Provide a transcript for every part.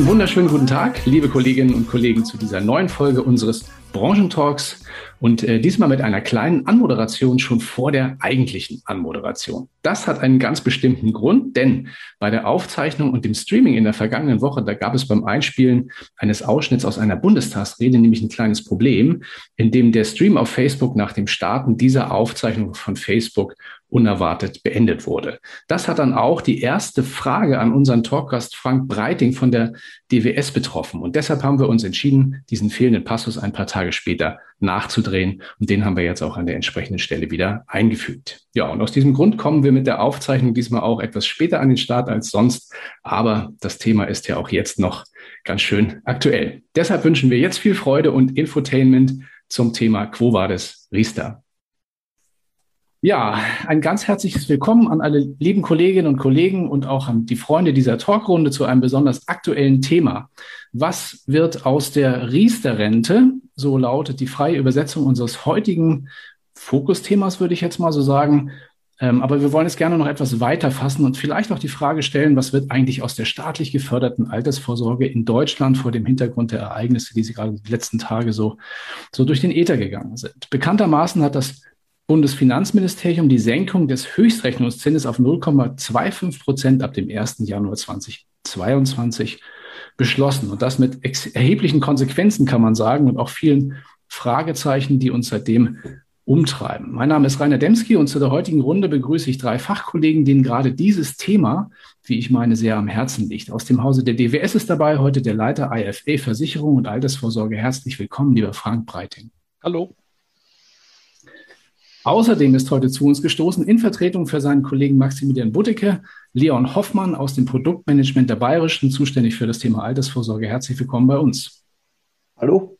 Einen wunderschönen guten Tag, liebe Kolleginnen und Kollegen, zu dieser neuen Folge unseres Branchentalks und äh, diesmal mit einer kleinen Anmoderation schon vor der eigentlichen Anmoderation. Das hat einen ganz bestimmten Grund, denn bei der Aufzeichnung und dem Streaming in der vergangenen Woche, da gab es beim Einspielen eines Ausschnitts aus einer Bundestagsrede nämlich ein kleines Problem, in dem der Stream auf Facebook nach dem Starten dieser Aufzeichnung von Facebook unerwartet beendet wurde. Das hat dann auch die erste Frage an unseren Talkgast Frank Breiting von der DWS betroffen. Und deshalb haben wir uns entschieden, diesen fehlenden Passus ein paar Tage später nachzudrehen. Und den haben wir jetzt auch an der entsprechenden Stelle wieder eingefügt. Ja, und aus diesem Grund kommen wir mit der Aufzeichnung diesmal auch etwas später an den Start als sonst. Aber das Thema ist ja auch jetzt noch ganz schön aktuell. Deshalb wünschen wir jetzt viel Freude und Infotainment zum Thema Quo Vadis Riester. Ja, ein ganz herzliches Willkommen an alle lieben Kolleginnen und Kollegen und auch an die Freunde dieser Talkrunde zu einem besonders aktuellen Thema. Was wird aus der Riester-Rente? So lautet die freie Übersetzung unseres heutigen Fokusthemas, würde ich jetzt mal so sagen. Ähm, aber wir wollen es gerne noch etwas weiter fassen und vielleicht auch die Frage stellen, was wird eigentlich aus der staatlich geförderten Altersvorsorge in Deutschland vor dem Hintergrund der Ereignisse, die sie gerade die letzten Tage so, so durch den Äther gegangen sind. Bekanntermaßen hat das Bundesfinanzministerium die Senkung des Höchstrechnungszinses auf 0,25 Prozent ab dem 1. Januar 2022 beschlossen. Und das mit erheblichen Konsequenzen, kann man sagen, und auch vielen Fragezeichen, die uns seitdem umtreiben. Mein Name ist Rainer Demski und zu der heutigen Runde begrüße ich drei Fachkollegen, denen gerade dieses Thema, wie ich meine, sehr am Herzen liegt. Aus dem Hause der DWS ist dabei heute der Leiter IFA Versicherung und Altersvorsorge. Herzlich willkommen, lieber Frank Breiting. Hallo. Außerdem ist heute zu uns gestoßen in Vertretung für seinen Kollegen Maximilian Butteke, Leon Hoffmann aus dem Produktmanagement der Bayerischen, zuständig für das Thema Altersvorsorge. Herzlich willkommen bei uns. Hallo.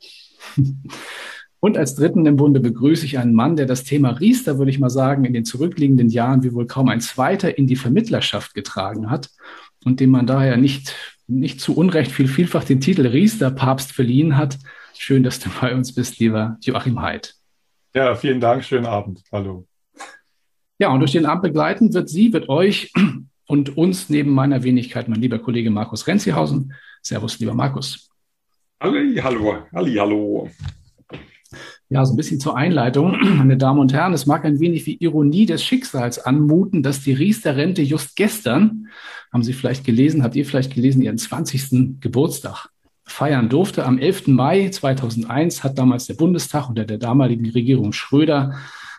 Und als dritten im Bunde begrüße ich einen Mann, der das Thema Riester, würde ich mal sagen, in den zurückliegenden Jahren wie wohl kaum ein zweiter in die Vermittlerschaft getragen hat und dem man daher nicht, nicht zu Unrecht viel vielfach den Titel Riester-Papst verliehen hat. Schön, dass du bei uns bist, lieber Joachim Haidt. Ja, vielen Dank. Schönen Abend. Hallo. Ja, und durch den Abend begleiten wird Sie, wird euch und uns neben meiner Wenigkeit mein lieber Kollege Markus Renzihausen. Servus, lieber Markus. Halli, hallo. Halli, hallo. Ja, so ein bisschen zur Einleitung, meine Damen und Herren. Es mag ein wenig wie Ironie des Schicksals anmuten, dass die Riester-Rente just gestern, haben Sie vielleicht gelesen, habt ihr vielleicht gelesen, ihren 20. Geburtstag feiern durfte. Am 11. Mai 2001 hat damals der Bundestag unter der damaligen Regierung Schröder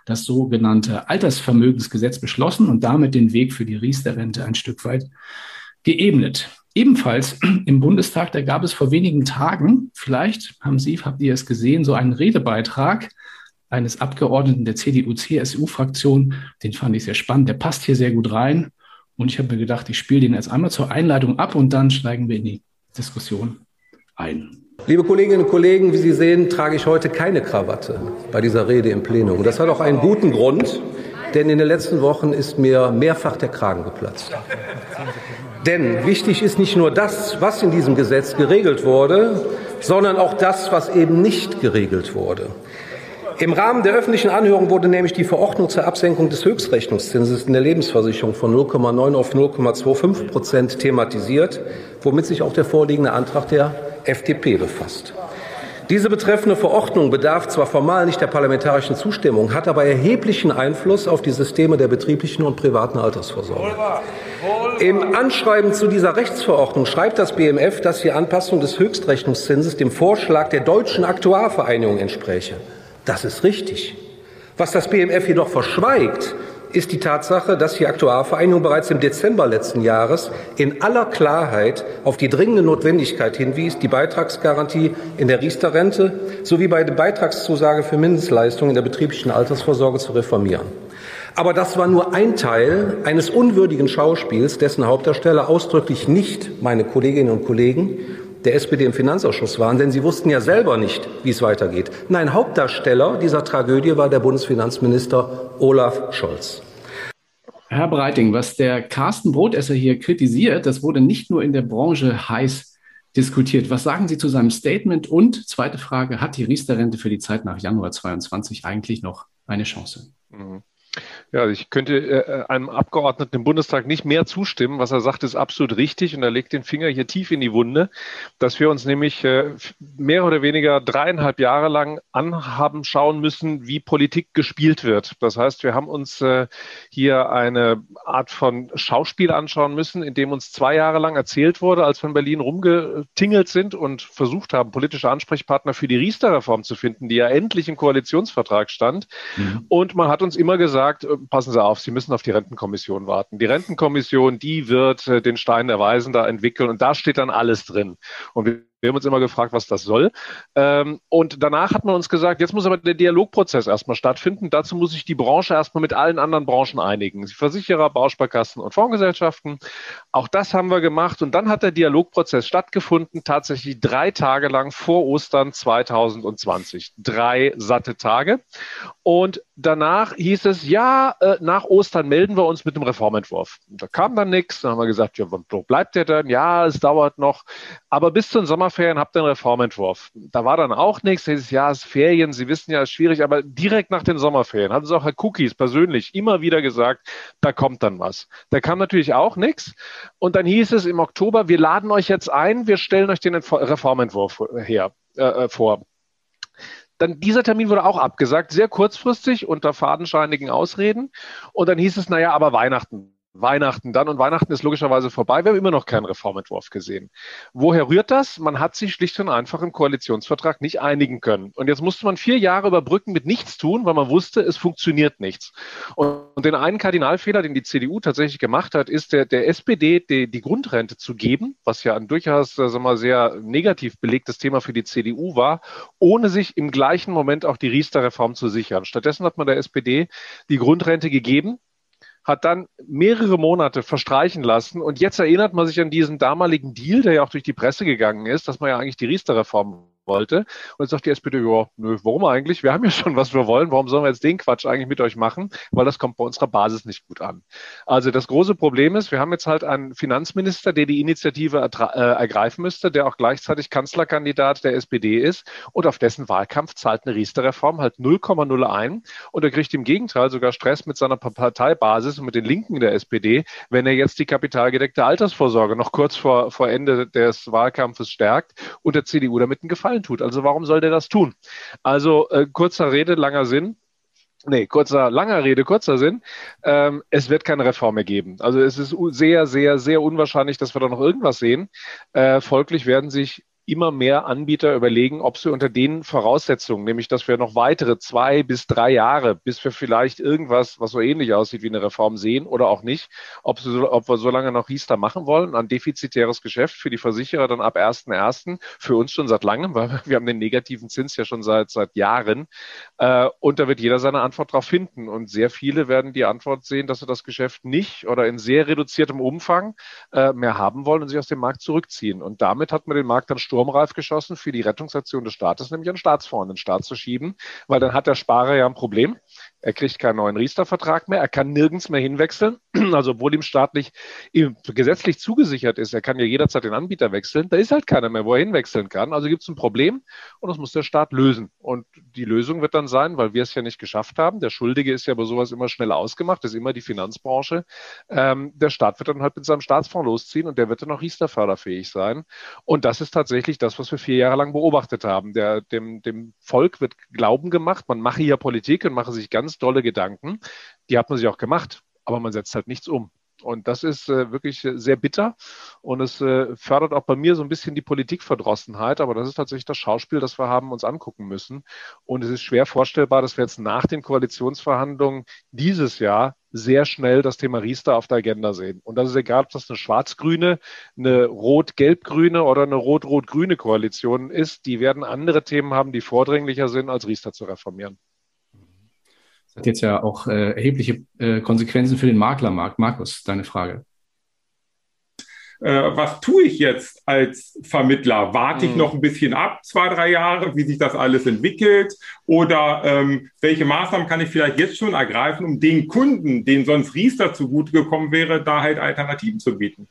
das sogenannte Altersvermögensgesetz beschlossen und damit den Weg für die Riester-Rente ein Stück weit geebnet. Ebenfalls im Bundestag, da gab es vor wenigen Tagen, vielleicht haben Sie, habt ihr es gesehen, so einen Redebeitrag eines Abgeordneten der CDU-CSU-Fraktion. Den fand ich sehr spannend. Der passt hier sehr gut rein. Und ich habe mir gedacht, ich spiele den jetzt einmal zur Einleitung ab und dann steigen wir in die Diskussion ein. Liebe Kolleginnen und Kollegen, wie Sie sehen, trage ich heute keine Krawatte bei dieser Rede im Plenum. Das hat auch einen guten Grund, denn in den letzten Wochen ist mir mehrfach der Kragen geplatzt. Denn wichtig ist nicht nur das, was in diesem Gesetz geregelt wurde, sondern auch das, was eben nicht geregelt wurde. Im Rahmen der öffentlichen Anhörung wurde nämlich die Verordnung zur Absenkung des Höchstrechnungszinses in der Lebensversicherung von 0,9 auf 0,25 Prozent thematisiert, womit sich auch der vorliegende Antrag der FDP befasst. Diese betreffende Verordnung bedarf zwar formal nicht der parlamentarischen Zustimmung, hat aber erheblichen Einfluss auf die Systeme der betrieblichen und privaten Altersvorsorge. Im Anschreiben zu dieser Rechtsverordnung schreibt das BMF, dass die Anpassung des Höchstrechnungszinses dem Vorschlag der deutschen Aktuarvereinigung entspräche. Das ist richtig. Was das BMF jedoch verschweigt, ist die Tatsache, dass die Aktuarvereinigung bereits im Dezember letzten Jahres in aller Klarheit auf die dringende Notwendigkeit hinwies, die Beitragsgarantie in der Riester-Rente sowie bei der Beitragszusage für Mindestleistungen in der betrieblichen Altersvorsorge zu reformieren. Aber das war nur ein Teil eines unwürdigen Schauspiels, dessen Hauptdarsteller ausdrücklich nicht meine Kolleginnen und Kollegen der SPD im Finanzausschuss waren, denn sie wussten ja selber nicht, wie es weitergeht. Nein, Hauptdarsteller dieser Tragödie war der Bundesfinanzminister Olaf Scholz. Herr Breiting, was der Carsten Brotesser hier kritisiert, das wurde nicht nur in der Branche heiß diskutiert. Was sagen Sie zu seinem Statement? Und zweite Frage, hat die Riester-Rente für die Zeit nach Januar 22 eigentlich noch eine Chance? Mhm. Ja, ich könnte äh, einem Abgeordneten im Bundestag nicht mehr zustimmen. Was er sagt, ist absolut richtig und er legt den Finger hier tief in die Wunde, dass wir uns nämlich äh, mehr oder weniger dreieinhalb Jahre lang anhaben schauen müssen, wie Politik gespielt wird. Das heißt, wir haben uns äh, hier eine Art von Schauspiel anschauen müssen, in dem uns zwei Jahre lang erzählt wurde, als wir in Berlin rumgetingelt sind und versucht haben, politische Ansprechpartner für die Riester-Reform zu finden, die ja endlich im Koalitionsvertrag stand. Mhm. Und man hat uns immer gesagt, äh, passen Sie auf, Sie müssen auf die Rentenkommission warten. Die Rentenkommission, die wird äh, den Stein der Weisen da entwickeln und da steht dann alles drin. Und wir wir haben uns immer gefragt, was das soll. Ähm, und danach hat man uns gesagt, jetzt muss aber der Dialogprozess erstmal stattfinden. Dazu muss sich die Branche erstmal mit allen anderen Branchen einigen. Versicherer, Bausparkassen und Fondsgesellschaften. Auch das haben wir gemacht. Und dann hat der Dialogprozess stattgefunden, tatsächlich drei Tage lang vor Ostern 2020. Drei satte Tage. Und danach hieß es, ja, äh, nach Ostern melden wir uns mit dem Reformentwurf. Und da kam dann nichts. Dann haben wir gesagt, ja, wo bleibt der denn? Ja, es dauert noch. Aber bis zum Sommerferien habt ihr einen Reformentwurf. Da war dann auch nichts. Dieses Jahr ist Ferien. Sie wissen ja, ist schwierig. Aber direkt nach den Sommerferien haben sie auch Herr Cookies persönlich immer wieder gesagt, da kommt dann was. Da kam natürlich auch nichts. Und dann hieß es im Oktober, wir laden euch jetzt ein, wir stellen euch den Reformentwurf her, äh, äh vor. Dann dieser Termin wurde auch abgesagt, sehr kurzfristig unter fadenscheinigen Ausreden. Und dann hieß es, naja, aber Weihnachten. Weihnachten dann und Weihnachten ist logischerweise vorbei. Wir haben immer noch keinen Reformentwurf gesehen. Woher rührt das? Man hat sich schlicht und einfach im Koalitionsvertrag nicht einigen können. Und jetzt musste man vier Jahre überbrücken mit nichts tun, weil man wusste, es funktioniert nichts. Und den einen Kardinalfehler, den die CDU tatsächlich gemacht hat, ist der, der SPD die, die Grundrente zu geben, was ja ein durchaus äh, sagen wir, sehr negativ belegtes Thema für die CDU war, ohne sich im gleichen Moment auch die Riester-Reform zu sichern. Stattdessen hat man der SPD die Grundrente gegeben, hat dann mehrere Monate verstreichen lassen. Und jetzt erinnert man sich an diesen damaligen Deal, der ja auch durch die Presse gegangen ist, dass man ja eigentlich die Riester-Reform wollte. Und sagt die SPD, ja, nö, warum eigentlich? Wir haben ja schon, was wir wollen. Warum sollen wir jetzt den Quatsch eigentlich mit euch machen? Weil das kommt bei unserer Basis nicht gut an. Also das große Problem ist, wir haben jetzt halt einen Finanzminister, der die Initiative äh, ergreifen müsste, der auch gleichzeitig Kanzlerkandidat der SPD ist und auf dessen Wahlkampf zahlt eine Riester-Reform halt 0,0 ein und er kriegt im Gegenteil sogar Stress mit seiner Parteibasis und mit den Linken der SPD, wenn er jetzt die kapitalgedeckte Altersvorsorge noch kurz vor, vor Ende des Wahlkampfes stärkt und der CDU damit einen Gefallen Gefallen tut. Also warum soll der das tun? Also äh, kurzer Rede, langer Sinn. Nee, kurzer, langer Rede, kurzer Sinn. Ähm, es wird keine Reform mehr geben. Also es ist sehr, sehr, sehr unwahrscheinlich, dass wir da noch irgendwas sehen. Äh, folglich werden sich immer mehr Anbieter überlegen, ob sie unter den Voraussetzungen, nämlich dass wir noch weitere zwei bis drei Jahre, bis wir vielleicht irgendwas, was so ähnlich aussieht wie eine Reform sehen oder auch nicht, ob, sie, ob wir so lange noch Riester machen wollen, ein defizitäres Geschäft für die Versicherer dann ab 1.1., für uns schon seit langem, weil wir haben den negativen Zins ja schon seit, seit Jahren. Äh, und da wird jeder seine Antwort darauf finden. Und sehr viele werden die Antwort sehen, dass sie das Geschäft nicht oder in sehr reduziertem Umfang äh, mehr haben wollen und sich aus dem Markt zurückziehen. Und damit hat man den Markt dann sturmreif geschossen für die Rettungsaktion des Staates, nämlich einen Staatsfonds in den Staat zu schieben, weil dann hat der Sparer ja ein Problem. Er kriegt keinen neuen Riester-Vertrag mehr. Er kann nirgends mehr hinwechseln. Also, obwohl ihm staatlich ihm gesetzlich zugesichert ist, er kann ja jederzeit den Anbieter wechseln. Da ist halt keiner mehr, wo er hinwechseln kann. Also gibt es ein Problem und das muss der Staat lösen. Und die Lösung wird dann sein, weil wir es ja nicht geschafft haben. Der Schuldige ist ja bei sowas immer schnell ausgemacht, das ist immer die Finanzbranche. Ähm, der Staat wird dann halt mit seinem Staatsfonds losziehen und der wird dann auch Riester-förderfähig sein. Und das ist tatsächlich das, was wir vier Jahre lang beobachtet haben. Der, dem, dem Volk wird Glauben gemacht, man mache hier Politik und mache sich ganz ganz tolle Gedanken. Die hat man sich auch gemacht, aber man setzt halt nichts um. Und das ist äh, wirklich sehr bitter und es äh, fördert auch bei mir so ein bisschen die Politikverdrossenheit. Aber das ist tatsächlich das Schauspiel, das wir haben uns angucken müssen. Und es ist schwer vorstellbar, dass wir jetzt nach den Koalitionsverhandlungen dieses Jahr sehr schnell das Thema Riester auf der Agenda sehen. Und das ist egal, ob das eine schwarz-grüne, eine rot-gelb-grüne oder eine rot-rot-grüne Koalition ist. Die werden andere Themen haben, die vordringlicher sind, als Riester zu reformieren. Das hat jetzt ja auch äh, erhebliche äh, Konsequenzen für den Maklermarkt. Markus, deine Frage. Äh, was tue ich jetzt als Vermittler? Warte ich mhm. noch ein bisschen ab, zwei, drei Jahre, wie sich das alles entwickelt? Oder ähm, welche Maßnahmen kann ich vielleicht jetzt schon ergreifen, um den Kunden, denen sonst Riester zugute gekommen wäre, da halt Alternativen zu bieten?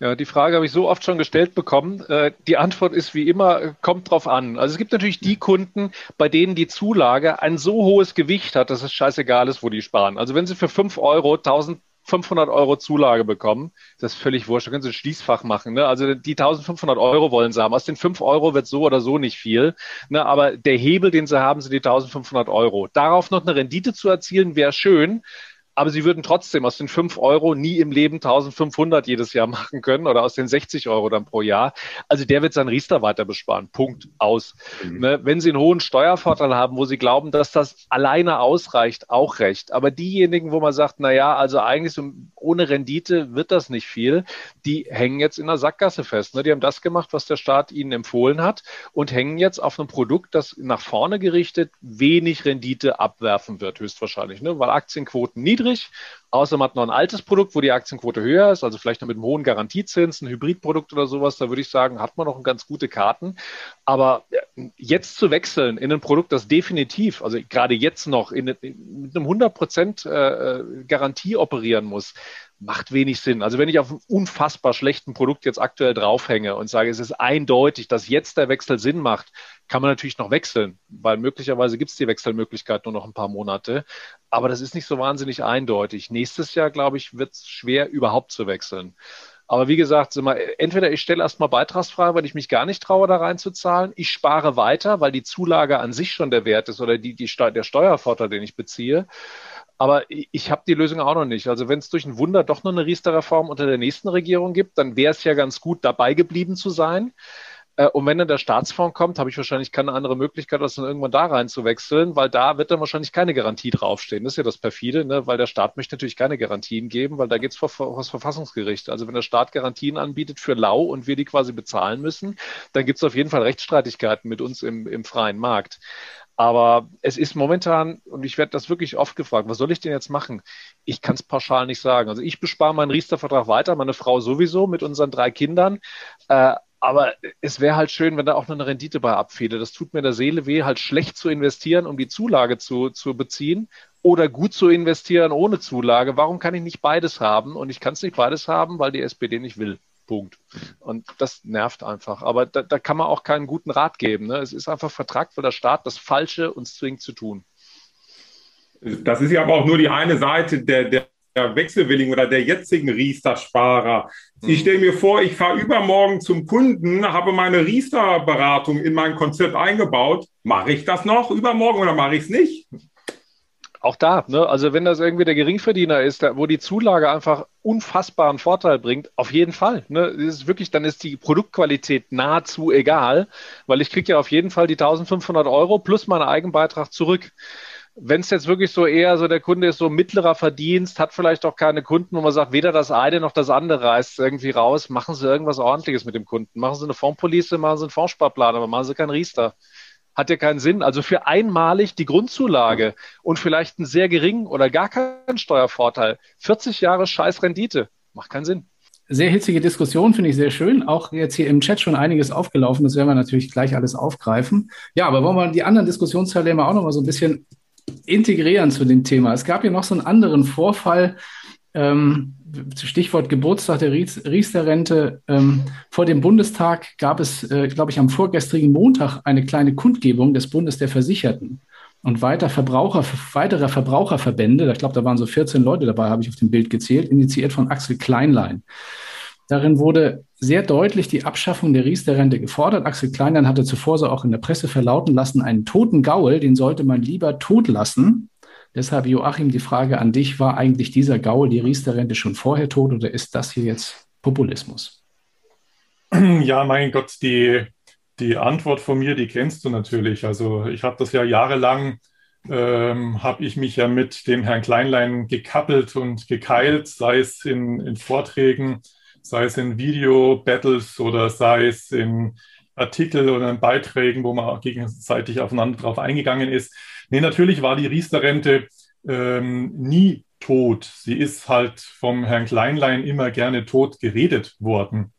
Ja, die Frage habe ich so oft schon gestellt bekommen. Äh, die Antwort ist wie immer, kommt drauf an. Also es gibt natürlich die Kunden, bei denen die Zulage ein so hohes Gewicht hat, dass es scheißegal ist, wo die sparen. Also wenn sie für 5 Euro 1500 Euro Zulage bekommen, ist das völlig wurscht. Da können sie ein Schließfach machen. Ne? Also die 1500 Euro wollen sie haben. Aus den 5 Euro wird so oder so nicht viel. Ne? Aber der Hebel, den sie haben, sind die 1500 Euro. Darauf noch eine Rendite zu erzielen, wäre schön aber sie würden trotzdem aus den 5 Euro nie im Leben 1500 jedes Jahr machen können oder aus den 60 Euro dann pro Jahr. Also der wird seinen Riester weiter besparen. Punkt. Aus. Mhm. Ne? Wenn Sie einen hohen Steuervorteil haben, wo Sie glauben, dass das alleine ausreicht, auch recht. Aber diejenigen, wo man sagt, na ja, also eigentlich so ohne Rendite wird das nicht viel, die hängen jetzt in der Sackgasse fest. Ne? Die haben das gemacht, was der Staat ihnen empfohlen hat und hängen jetzt auf einem Produkt, das nach vorne gerichtet wenig Rendite abwerfen wird, höchstwahrscheinlich, ne? weil Aktienquoten niedrig niedrig. Außer man hat noch ein altes Produkt, wo die Aktienquote höher ist, also vielleicht noch mit einem hohen Garantiezins, ein Hybridprodukt oder sowas, da würde ich sagen, hat man noch ganz gute Karten. Aber jetzt zu wechseln in ein Produkt, das definitiv, also gerade jetzt noch in, in, mit einem 100% äh, Garantie operieren muss, macht wenig Sinn. Also wenn ich auf einem unfassbar schlechten Produkt jetzt aktuell draufhänge und sage, es ist eindeutig, dass jetzt der Wechsel Sinn macht, kann man natürlich noch wechseln, weil möglicherweise gibt es die Wechselmöglichkeit nur noch ein paar Monate. Aber das ist nicht so wahnsinnig eindeutig. Nächstes Jahr, glaube ich, wird es schwer, überhaupt zu wechseln. Aber wie gesagt, entweder ich stelle erstmal Beitragsfrage, weil ich mich gar nicht traue, da reinzuzahlen. Ich spare weiter, weil die Zulage an sich schon der Wert ist oder die, die, der Steuervorteil, den ich beziehe. Aber ich habe die Lösung auch noch nicht. Also wenn es durch ein Wunder doch noch eine Riester-Reform unter der nächsten Regierung gibt, dann wäre es ja ganz gut, dabei geblieben zu sein. Äh, und wenn dann der Staatsfonds kommt, habe ich wahrscheinlich keine andere Möglichkeit, als dann irgendwann da rein zu wechseln, weil da wird dann wahrscheinlich keine Garantie draufstehen. Das ist ja das perfide, ne? weil der Staat möchte natürlich keine Garantien geben, weil da geht es vor, vor das Verfassungsgericht. Also wenn der Staat Garantien anbietet für lau und wir die quasi bezahlen müssen, dann gibt es auf jeden Fall Rechtsstreitigkeiten mit uns im, im freien Markt. Aber es ist momentan, und ich werde das wirklich oft gefragt, was soll ich denn jetzt machen? Ich kann es pauschal nicht sagen. Also ich bespare meinen Riester-Vertrag weiter, meine Frau sowieso mit unseren drei Kindern. Äh, aber es wäre halt schön, wenn da auch noch eine Rendite bei abfiele. Das tut mir der Seele weh, halt schlecht zu investieren, um die Zulage zu, zu beziehen oder gut zu investieren ohne Zulage. Warum kann ich nicht beides haben? Und ich kann es nicht beides haben, weil die SPD nicht will. Punkt. Und das nervt einfach. Aber da, da kann man auch keinen guten Rat geben. Ne? Es ist einfach vertragt, weil der Staat das Falsche uns zwingt zu tun. Das ist ja aber auch nur die eine Seite der, der Wechselwilligen oder der jetzigen Riester-Sparer. Ich mhm. stelle mir vor, ich fahre übermorgen zum Kunden, habe meine Riester-Beratung in mein Konzept eingebaut. Mache ich das noch übermorgen oder mache ich es nicht? auch da, ne? also wenn das irgendwie der Geringverdiener ist, wo die Zulage einfach unfassbaren Vorteil bringt, auf jeden Fall. Ne? Das ist wirklich, dann ist die Produktqualität nahezu egal, weil ich kriege ja auf jeden Fall die 1500 Euro plus meinen Eigenbeitrag zurück. Wenn es jetzt wirklich so eher so der Kunde ist so mittlerer Verdienst, hat vielleicht auch keine Kunden, wo man sagt, weder das eine noch das andere reißt irgendwie raus, machen Sie irgendwas Ordentliches mit dem Kunden. Machen Sie eine Fondspolice, machen Sie einen Fondssparplan, aber machen Sie keinen Riester hat ja keinen Sinn. Also für einmalig die Grundzulage und vielleicht einen sehr geringen oder gar keinen Steuervorteil. 40 Jahre scheiß Rendite. Macht keinen Sinn. Sehr hitzige Diskussion, finde ich sehr schön. Auch jetzt hier im Chat schon einiges aufgelaufen. Das werden wir natürlich gleich alles aufgreifen. Ja, aber wollen wir die anderen Diskussionsteilnehmer auch noch mal so ein bisschen integrieren zu dem Thema? Es gab ja noch so einen anderen Vorfall, ähm, Stichwort Geburtstag der Riester-Rente. Ähm, vor dem Bundestag gab es, äh, glaube ich, am vorgestrigen Montag eine kleine Kundgebung des Bundes der Versicherten und weiter Verbraucher, weitere Verbraucherverbände, ich glaube, da waren so 14 Leute dabei, habe ich auf dem Bild gezählt, initiiert von Axel Kleinlein. Darin wurde sehr deutlich die Abschaffung der Riester-Rente gefordert. Axel Kleinlein hatte zuvor so auch in der Presse verlauten lassen, einen toten Gaul, den sollte man lieber tot lassen. Deshalb, Joachim, die Frage an dich, war eigentlich dieser Gaul, die Riester-Rente schon vorher tot oder ist das hier jetzt Populismus? Ja, mein Gott, die, die Antwort von mir, die kennst du natürlich. Also ich habe das ja jahrelang, ähm, habe ich mich ja mit dem Herrn Kleinlein gekappelt und gekeilt, sei es in, in Vorträgen, sei es in Video-Battles oder sei es in Artikel oder in Beiträgen, wo man gegenseitig aufeinander drauf eingegangen ist. Nee, natürlich war die Riester-Rente ähm, nie tot. Sie ist halt vom Herrn Kleinlein immer gerne tot geredet worden.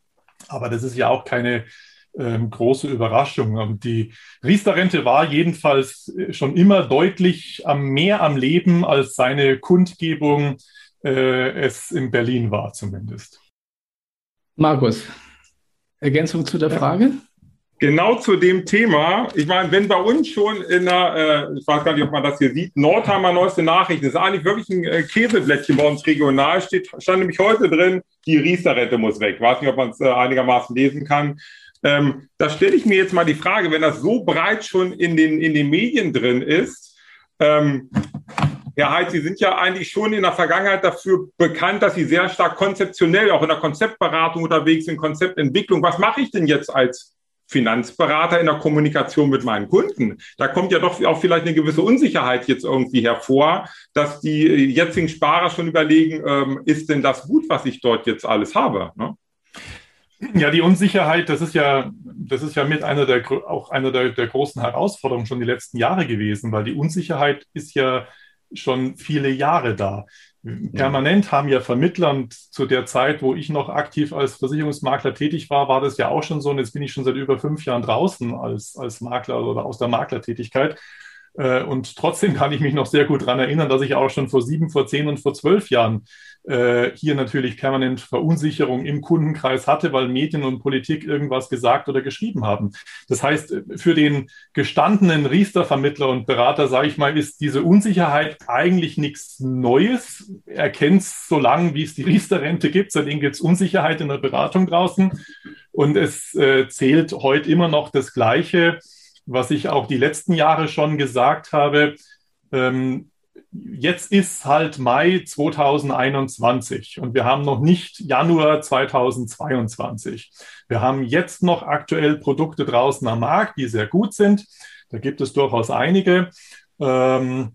Aber das ist ja auch keine ähm, große Überraschung. Und die Riester-Rente war jedenfalls äh, schon immer deutlich am, mehr am Leben, als seine Kundgebung äh, es in Berlin war zumindest. Markus, Ergänzung zu der Frage? Genau zu dem Thema. Ich meine, wenn bei uns schon in der, äh, ich weiß gar nicht, ob man das hier sieht, Nordheimer neueste Nachrichten, das ist eigentlich wirklich ein äh, Käseblättchen bei uns regional, steht, stand nämlich heute drin, die Riester-Rente muss weg. Ich weiß nicht, ob man es äh, einigermaßen lesen kann. Ähm, da stelle ich mir jetzt mal die Frage, wenn das so breit schon in den, in den Medien drin ist, ähm, Herr Heid, Sie sind ja eigentlich schon in der Vergangenheit dafür bekannt, dass Sie sehr stark konzeptionell auch in der Konzeptberatung unterwegs sind, Konzeptentwicklung. Was mache ich denn jetzt als Finanzberater in der Kommunikation mit meinen Kunden. Da kommt ja doch auch vielleicht eine gewisse Unsicherheit jetzt irgendwie hervor, dass die jetzigen Sparer schon überlegen, ähm, ist denn das gut, was ich dort jetzt alles habe? Ne? Ja, die Unsicherheit, das ist ja, das ist ja mit einer der auch einer der, der großen Herausforderungen schon die letzten Jahre gewesen, weil die Unsicherheit ist ja schon viele Jahre da. Permanent haben ja Vermittler und zu der Zeit, wo ich noch aktiv als Versicherungsmakler tätig war, war das ja auch schon so. Und jetzt bin ich schon seit über fünf Jahren draußen als, als Makler oder aus der Maklertätigkeit. Äh, und trotzdem kann ich mich noch sehr gut daran erinnern, dass ich auch schon vor sieben, vor zehn und vor zwölf Jahren äh, hier natürlich permanent Verunsicherung im Kundenkreis hatte, weil Medien und Politik irgendwas gesagt oder geschrieben haben. Das heißt, für den gestandenen Riester-Vermittler und Berater, sage ich mal, ist diese Unsicherheit eigentlich nichts Neues. Er kennt es so lange, wie es die Riester-Rente gibt. Seitdem gibt es Unsicherheit in der Beratung draußen. Und es äh, zählt heute immer noch das Gleiche was ich auch die letzten Jahre schon gesagt habe. Ähm, jetzt ist halt Mai 2021 und wir haben noch nicht Januar 2022. Wir haben jetzt noch aktuell Produkte draußen am Markt, die sehr gut sind. Da gibt es durchaus einige. Ähm,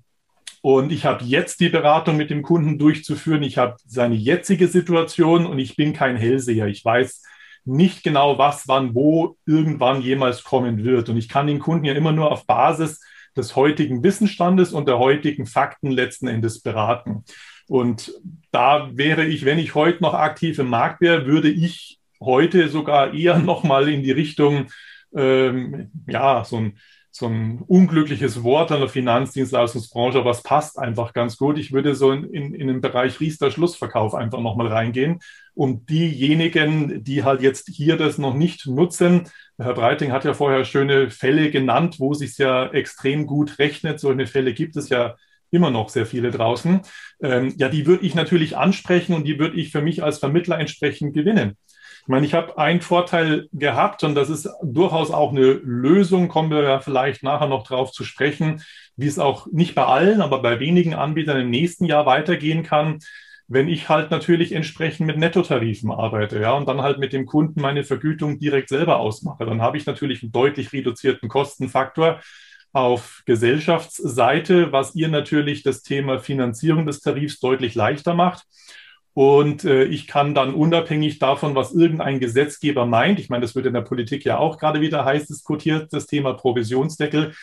und ich habe jetzt die Beratung mit dem Kunden durchzuführen. Ich habe seine jetzige Situation und ich bin kein Hellseher. Ich weiß nicht genau, was, wann, wo irgendwann jemals kommen wird. Und ich kann den Kunden ja immer nur auf Basis des heutigen Wissensstandes und der heutigen Fakten letzten Endes beraten. Und da wäre ich, wenn ich heute noch aktiv im Markt wäre, würde ich heute sogar eher nochmal in die Richtung, ähm, ja, so ein, so ein unglückliches Wort an der Finanzdienstleistungsbranche, aber es passt einfach ganz gut. Ich würde so in, in, in den Bereich Riester Schlussverkauf einfach nochmal reingehen um diejenigen, die halt jetzt hier das noch nicht nutzen. Herr Breiting hat ja vorher schöne Fälle genannt, wo sich ja extrem gut rechnet. Solche Fälle gibt es ja immer noch sehr viele draußen. Ähm, ja, die würde ich natürlich ansprechen und die würde ich für mich als Vermittler entsprechend gewinnen. Ich meine, ich habe einen Vorteil gehabt und das ist durchaus auch eine Lösung, kommen wir ja vielleicht nachher noch drauf zu sprechen, wie es auch nicht bei allen, aber bei wenigen Anbietern im nächsten Jahr weitergehen kann wenn ich halt natürlich entsprechend mit Nettotarifen arbeite, ja, und dann halt mit dem Kunden meine Vergütung direkt selber ausmache, dann habe ich natürlich einen deutlich reduzierten Kostenfaktor auf Gesellschaftsseite, was ihr natürlich das Thema Finanzierung des Tarifs deutlich leichter macht. Und äh, ich kann dann unabhängig davon, was irgendein Gesetzgeber meint, ich meine, das wird in der Politik ja auch gerade wieder heiß diskutiert, das Thema Provisionsdeckel,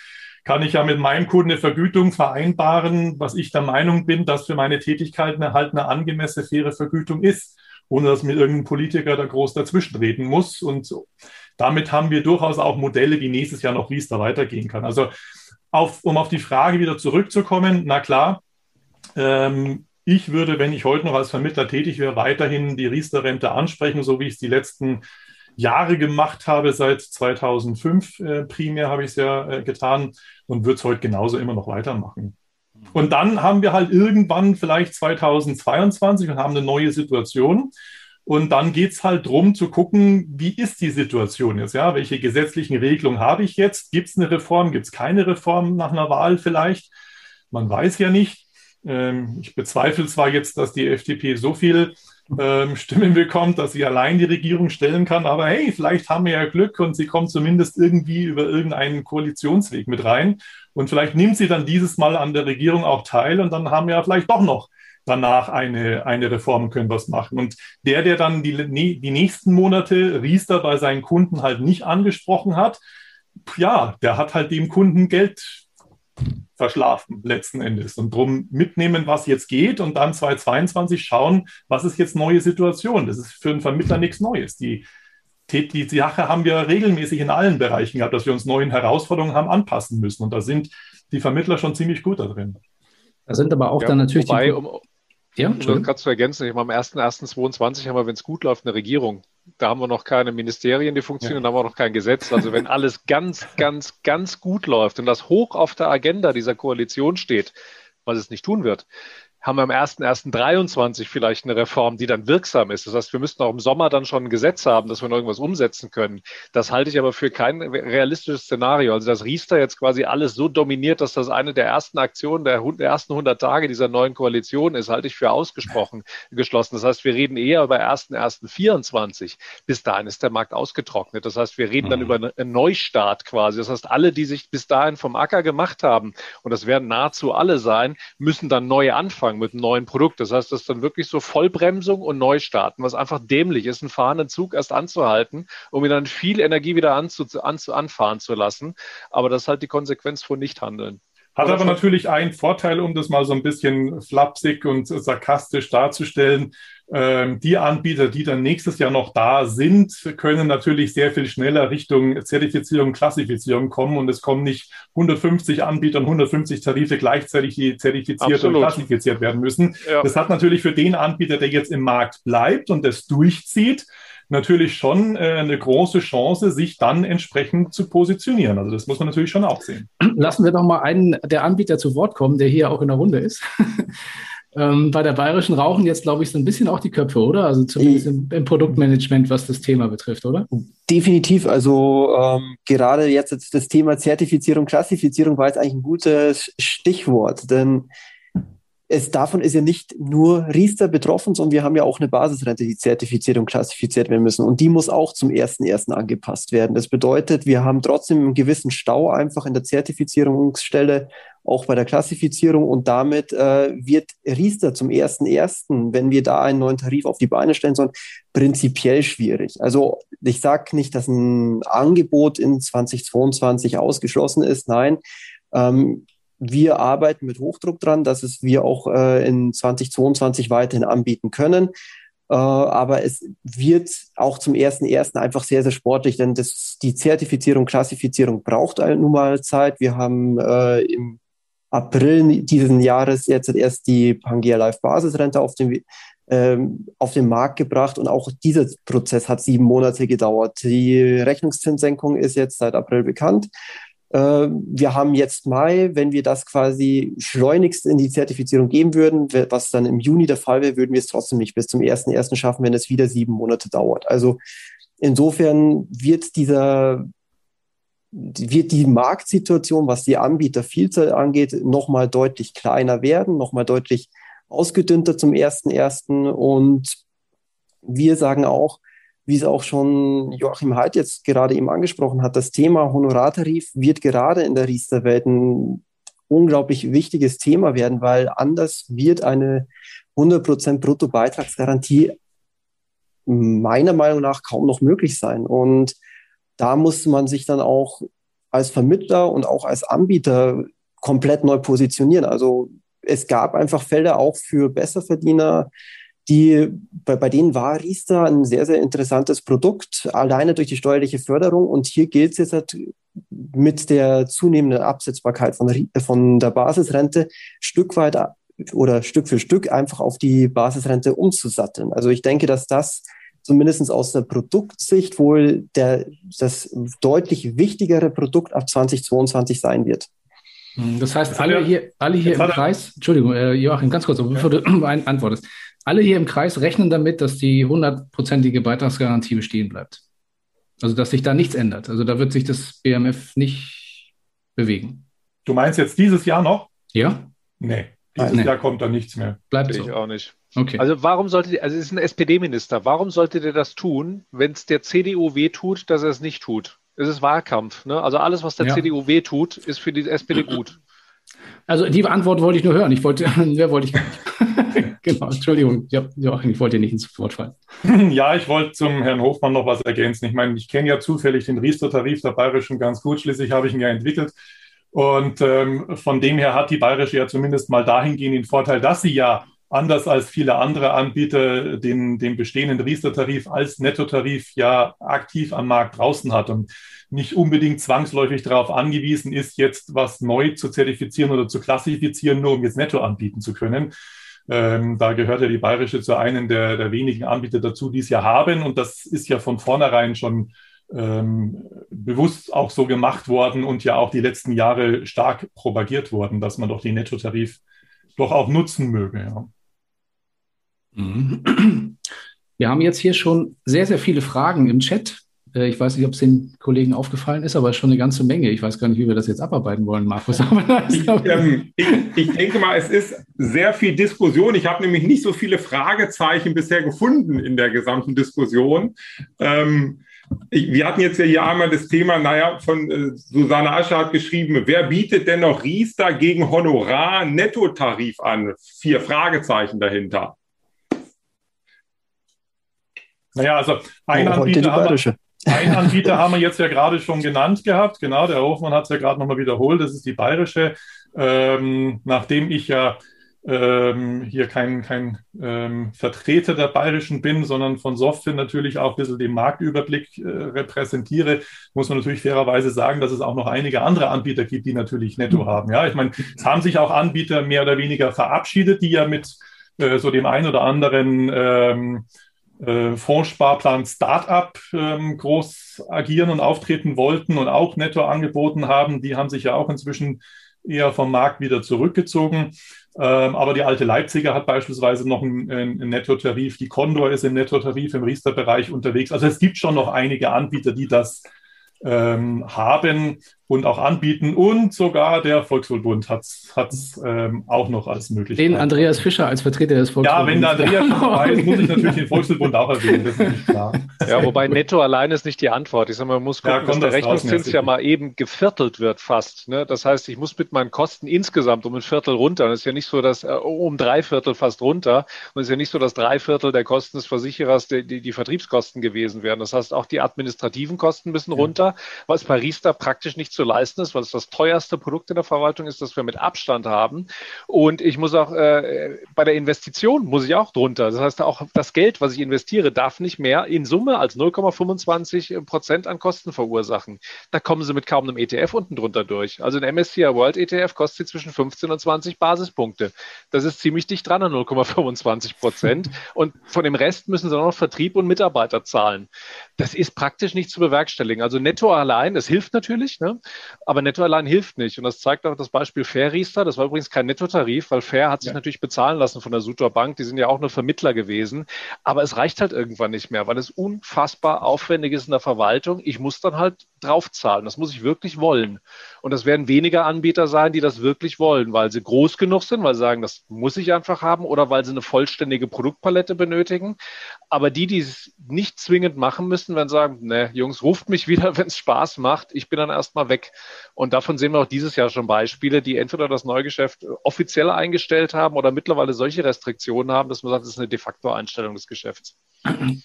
kann ich ja mit meinem Kunden eine Vergütung vereinbaren, was ich der Meinung bin, dass für meine Tätigkeiten halt eine angemessene, faire Vergütung ist, ohne dass mir irgendein Politiker da groß dazwischentreten muss. Und damit haben wir durchaus auch Modelle, wie nächstes Jahr noch Riester weitergehen kann. Also auf, um auf die Frage wieder zurückzukommen, na klar, ähm, ich würde, wenn ich heute noch als Vermittler tätig wäre, weiterhin die Riester-Rente ansprechen, so wie ich es die letzten Jahre gemacht habe, seit 2005 äh, primär habe ich es ja äh, getan und würde es heute genauso immer noch weitermachen. Und dann haben wir halt irgendwann vielleicht 2022 und haben eine neue Situation. Und dann geht es halt darum zu gucken, wie ist die Situation jetzt? Ja, welche gesetzlichen Regelungen habe ich jetzt? Gibt es eine Reform? Gibt es keine Reform nach einer Wahl vielleicht? Man weiß ja nicht. Ähm, ich bezweifle zwar jetzt, dass die FDP so viel ähm, Stimmen bekommt, dass sie allein die Regierung stellen kann. Aber hey, vielleicht haben wir ja Glück und sie kommt zumindest irgendwie über irgendeinen Koalitionsweg mit rein. Und vielleicht nimmt sie dann dieses Mal an der Regierung auch teil und dann haben wir ja vielleicht doch noch danach eine, eine Reform können was machen. Und der, der dann die, die nächsten Monate Riester bei seinen Kunden halt nicht angesprochen hat, ja, der hat halt dem Kunden Geld verschlafen letzten Endes. Und drum mitnehmen, was jetzt geht und dann 2022 schauen, was ist jetzt neue Situation. Das ist für einen Vermittler nichts Neues. Die, die, Sache haben wir regelmäßig in allen Bereichen gehabt, dass wir uns neuen Herausforderungen haben anpassen müssen. Und da sind die Vermittler schon ziemlich gut da drin. Da sind aber auch ja, dann natürlich wobei, die... Um, ja, um das gerade zu ergänzen, ich meine, am 1.1.22 haben wir, wenn es gut läuft, eine Regierung da haben wir noch keine Ministerien, die funktionieren, ja. da haben wir noch kein Gesetz. Also wenn alles ganz, ganz, ganz gut läuft und das hoch auf der Agenda dieser Koalition steht, was es nicht tun wird, haben wir am 1.1.23 vielleicht eine Reform, die dann wirksam ist. Das heißt, wir müssten auch im Sommer dann schon ein Gesetz haben, dass wir noch irgendwas umsetzen können. Das halte ich aber für kein realistisches Szenario. Also, dass Riester jetzt quasi alles so dominiert, dass das eine der ersten Aktionen der, der ersten 100 Tage dieser neuen Koalition ist, halte ich für ausgesprochen geschlossen. Das heißt, wir reden eher über 1.1.24. Bis dahin ist der Markt ausgetrocknet. Das heißt, wir reden dann mhm. über einen Neustart quasi. Das heißt, alle, die sich bis dahin vom Acker gemacht haben, und das werden nahezu alle sein, müssen dann neu anfangen anfangen mit einem neuen Produkt. Das heißt, das ist dann wirklich so Vollbremsung und Neustarten, was einfach dämlich ist, einen fahrenden Zug erst anzuhalten, um ihn dann viel Energie wieder anzu, anzu, anfahren zu lassen. Aber das ist halt die Konsequenz von Nichthandeln. Hat aber natürlich einen Vorteil, um das mal so ein bisschen flapsig und sarkastisch darzustellen. Ähm, die Anbieter, die dann nächstes Jahr noch da sind, können natürlich sehr viel schneller Richtung Zertifizierung, Klassifizierung kommen und es kommen nicht 150 Anbieter und 150 Tarife gleichzeitig, die zertifiziert Absolut. und klassifiziert werden müssen. Ja. Das hat natürlich für den Anbieter, der jetzt im Markt bleibt und das durchzieht, natürlich schon äh, eine große Chance, sich dann entsprechend zu positionieren. Also das muss man natürlich schon auch sehen. Lassen wir doch mal einen der Anbieter zu Wort kommen, der hier auch in der Runde ist. ähm, bei der Bayerischen rauchen jetzt, glaube ich, so ein bisschen auch die Köpfe, oder? Also zumindest im, im Produktmanagement, was das Thema betrifft, oder? Definitiv. Also ähm, gerade jetzt das Thema Zertifizierung, Klassifizierung war jetzt eigentlich ein gutes Stichwort, denn es, davon ist ja nicht nur Riester betroffen, sondern wir haben ja auch eine Basisrente, die zertifiziert und klassifiziert werden müssen. Und die muss auch zum 1.1. angepasst werden. Das bedeutet, wir haben trotzdem einen gewissen Stau einfach in der Zertifizierungsstelle, auch bei der Klassifizierung. Und damit äh, wird Riester zum 1.1., wenn wir da einen neuen Tarif auf die Beine stellen sollen, prinzipiell schwierig. Also ich sage nicht, dass ein Angebot in 2022 ausgeschlossen ist. Nein, ähm, wir arbeiten mit Hochdruck dran, dass es wir auch äh, in 2022 weiterhin anbieten können. Äh, aber es wird auch zum ersten ersten einfach sehr, sehr sportlich, denn das, die Zertifizierung, Klassifizierung braucht nun mal Zeit. Wir haben äh, im April diesen Jahres jetzt erst die Pangea Life Basisrente auf den, ähm, auf den Markt gebracht und auch dieser Prozess hat sieben Monate gedauert. Die Rechnungszinssenkung ist jetzt seit April bekannt. Äh, wir haben jetzt Mai, wenn wir das quasi schleunigst in die Zertifizierung geben würden, was dann im Juni der Fall wäre, würden wir es trotzdem nicht bis zum 1.1. schaffen, wenn es wieder sieben Monate dauert. Also insofern wird dieser wird die Marktsituation, was die Anbietervielzahl angeht, nochmal deutlich kleiner werden, nochmal deutlich ausgedünnter zum 1.1. Und wir sagen auch, wie es auch schon Joachim Heid jetzt gerade eben angesprochen hat, das Thema Honorartarif wird gerade in der Riester-Welt ein unglaublich wichtiges Thema werden, weil anders wird eine 100% Bruttobeitragsgarantie meiner Meinung nach kaum noch möglich sein. Und da muss man sich dann auch als Vermittler und auch als Anbieter komplett neu positionieren. Also es gab einfach Fälle auch für Besserverdiener, die, bei, bei denen war Riester ein sehr, sehr interessantes Produkt, alleine durch die steuerliche Förderung. Und hier gilt es jetzt halt mit der zunehmenden Absetzbarkeit von, von der Basisrente Stück weit oder Stück für Stück einfach auf die Basisrente umzusatteln. Also ich denke, dass das zumindest aus der Produktsicht wohl der, das deutlich wichtigere Produkt ab 2022 sein wird. Das heißt, alle hier, alle hier im Kreis, Entschuldigung, äh, Joachim, ganz kurz, bevor du antwortest alle hier im Kreis rechnen damit, dass die hundertprozentige Beitragsgarantie bestehen bleibt. Also, dass sich da nichts ändert. Also, da wird sich das BMF nicht bewegen. Du meinst jetzt dieses Jahr noch? Ja. Nee, dieses nee. Jahr kommt da nichts mehr. Bleibt so. Ich auch nicht. Okay. Also warum sollte, die, also es ist ein SPD-Minister, warum sollte der das tun, wenn es der CDU wehtut, dass er es nicht tut? Es ist Wahlkampf. Ne? Also alles, was der ja. CDU wehtut, ist für die SPD gut. Also die Antwort wollte ich nur hören. Ich wollte, wer wollte ich gar nicht. genau, Entschuldigung, Joachim, ich wollte dir nicht ins Wort fallen. Ja, ich wollte zum Herrn Hofmann noch was ergänzen. Ich meine, ich kenne ja zufällig den Riester-Tarif der Bayerischen ganz gut. Schließlich habe ich ihn ja entwickelt. Und ähm, von dem her hat die Bayerische ja zumindest mal dahingehend den Vorteil, dass sie ja anders als viele andere Anbieter den, den bestehenden Riester-Tarif als Nettotarif ja aktiv am Markt draußen hat. Und nicht unbedingt zwangsläufig darauf angewiesen ist, jetzt was neu zu zertifizieren oder zu klassifizieren, nur um jetzt netto anbieten zu können. Ähm, da gehört ja die Bayerische zu einem der, der wenigen Anbieter dazu, die es ja haben. Und das ist ja von vornherein schon ähm, bewusst auch so gemacht worden und ja auch die letzten Jahre stark propagiert worden, dass man doch den Nettotarif doch auch nutzen möge. Ja. Mhm. Wir haben jetzt hier schon sehr, sehr viele Fragen im Chat. Äh, ich weiß nicht, ob es den Kollegen aufgefallen ist, aber schon eine ganze Menge. Ich weiß gar nicht, wie wir das jetzt abarbeiten wollen, Markus. ich, ähm, ich, ich, denke mal, es ist sehr viel Diskussion. Ich habe nämlich nicht so viele Fragezeichen bisher gefunden in der gesamten Diskussion. Ähm, ich, wir hatten jetzt ja hier einmal das Thema, naja, von äh, Susanne Ascher hat geschrieben, wer bietet denn noch Riester gegen Honorar Nettotarif an? Vier Fragezeichen dahinter. Naja, also ein Anbieter, haben wir, ein Anbieter haben wir jetzt ja gerade schon genannt gehabt. Genau, der Hofmann hat es ja gerade nochmal wiederholt. Das ist die bayerische. Ähm, nachdem ich ja ähm, hier kein, kein ähm, Vertreter der Bayerischen bin, sondern von Software natürlich auch ein bisschen den Marktüberblick äh, repräsentiere, muss man natürlich fairerweise sagen, dass es auch noch einige andere Anbieter gibt, die natürlich netto mhm. haben. Ja, ich meine, es haben sich auch Anbieter mehr oder weniger verabschiedet, die ja mit äh, so dem einen oder anderen ähm, äh, Fondssparplan Startup ähm, groß agieren und auftreten wollten und auch netto angeboten haben. Die haben sich ja auch inzwischen eher vom Markt wieder zurückgezogen. Ähm, aber die alte Leipziger hat beispielsweise noch einen, einen Nettotarif. Die Condor ist im Nettotarif im Riester-Bereich unterwegs. Also es gibt schon noch einige Anbieter, die das ähm, haben und auch anbieten. Und sogar der Volkswohlbund hat es ähm, auch noch als Möglichkeit. Den Andreas Fischer als Vertreter des Volkswohlbunds. Ja, wenn der Andreas schon dabei ist, muss ich natürlich den Volkswohlbund auch erwähnen, das ist nicht klar. Ja, wobei netto allein ist nicht die Antwort. Ich sage mal, man muss gucken, ja, dass der Rechnungszins ja mal eben geviertelt wird fast. Ne? Das heißt, ich muss mit meinen Kosten insgesamt um ein Viertel runter. Und es ist ja nicht so, dass äh, um drei Viertel fast runter. Und es ist ja nicht so, dass drei Viertel der Kosten des Versicherers die, die, die Vertriebskosten gewesen wären. Das heißt, auch die administrativen Kosten müssen runter, was bei Riester praktisch nicht zu leisten ist, weil es das teuerste Produkt in der Verwaltung ist, das wir mit Abstand haben. Und ich muss auch äh, bei der Investition muss ich auch drunter. Das heißt, auch das Geld, was ich investiere, darf nicht mehr in Summe als 0,25 Prozent an Kosten verursachen. Da kommen sie mit kaum einem ETF unten drunter durch. Also ein MSCI World ETF kostet zwischen 15 und 20 Basispunkte. Das ist ziemlich dicht dran an 0,25 Prozent. Und von dem Rest müssen sie noch Vertrieb und Mitarbeiter zahlen. Das ist praktisch nicht zu bewerkstelligen. Also netto allein, das hilft natürlich, ne? aber netto allein hilft nicht. Und das zeigt auch das Beispiel Fair Riester. Das war übrigens kein Nettotarif, weil Fair hat sich ja. natürlich bezahlen lassen von der Sutor Bank. Die sind ja auch nur Vermittler gewesen. Aber es reicht halt irgendwann nicht mehr, weil es unfassbar aufwendig ist in der Verwaltung. Ich muss dann halt draufzahlen. Das muss ich wirklich wollen. Und das werden weniger Anbieter sein, die das wirklich wollen, weil sie groß genug sind, weil sie sagen, das muss ich einfach haben oder weil sie eine vollständige Produktpalette benötigen. Aber die, die es nicht zwingend machen müssen, werden sagen, ne, Jungs, ruft mich wieder, wenn es Spaß macht. Ich bin dann erstmal weg. Und davon sehen wir auch dieses Jahr schon Beispiele, die entweder das Neugeschäft offiziell eingestellt haben oder mittlerweile solche Restriktionen haben, dass man sagt, das ist eine de facto Einstellung des Geschäfts.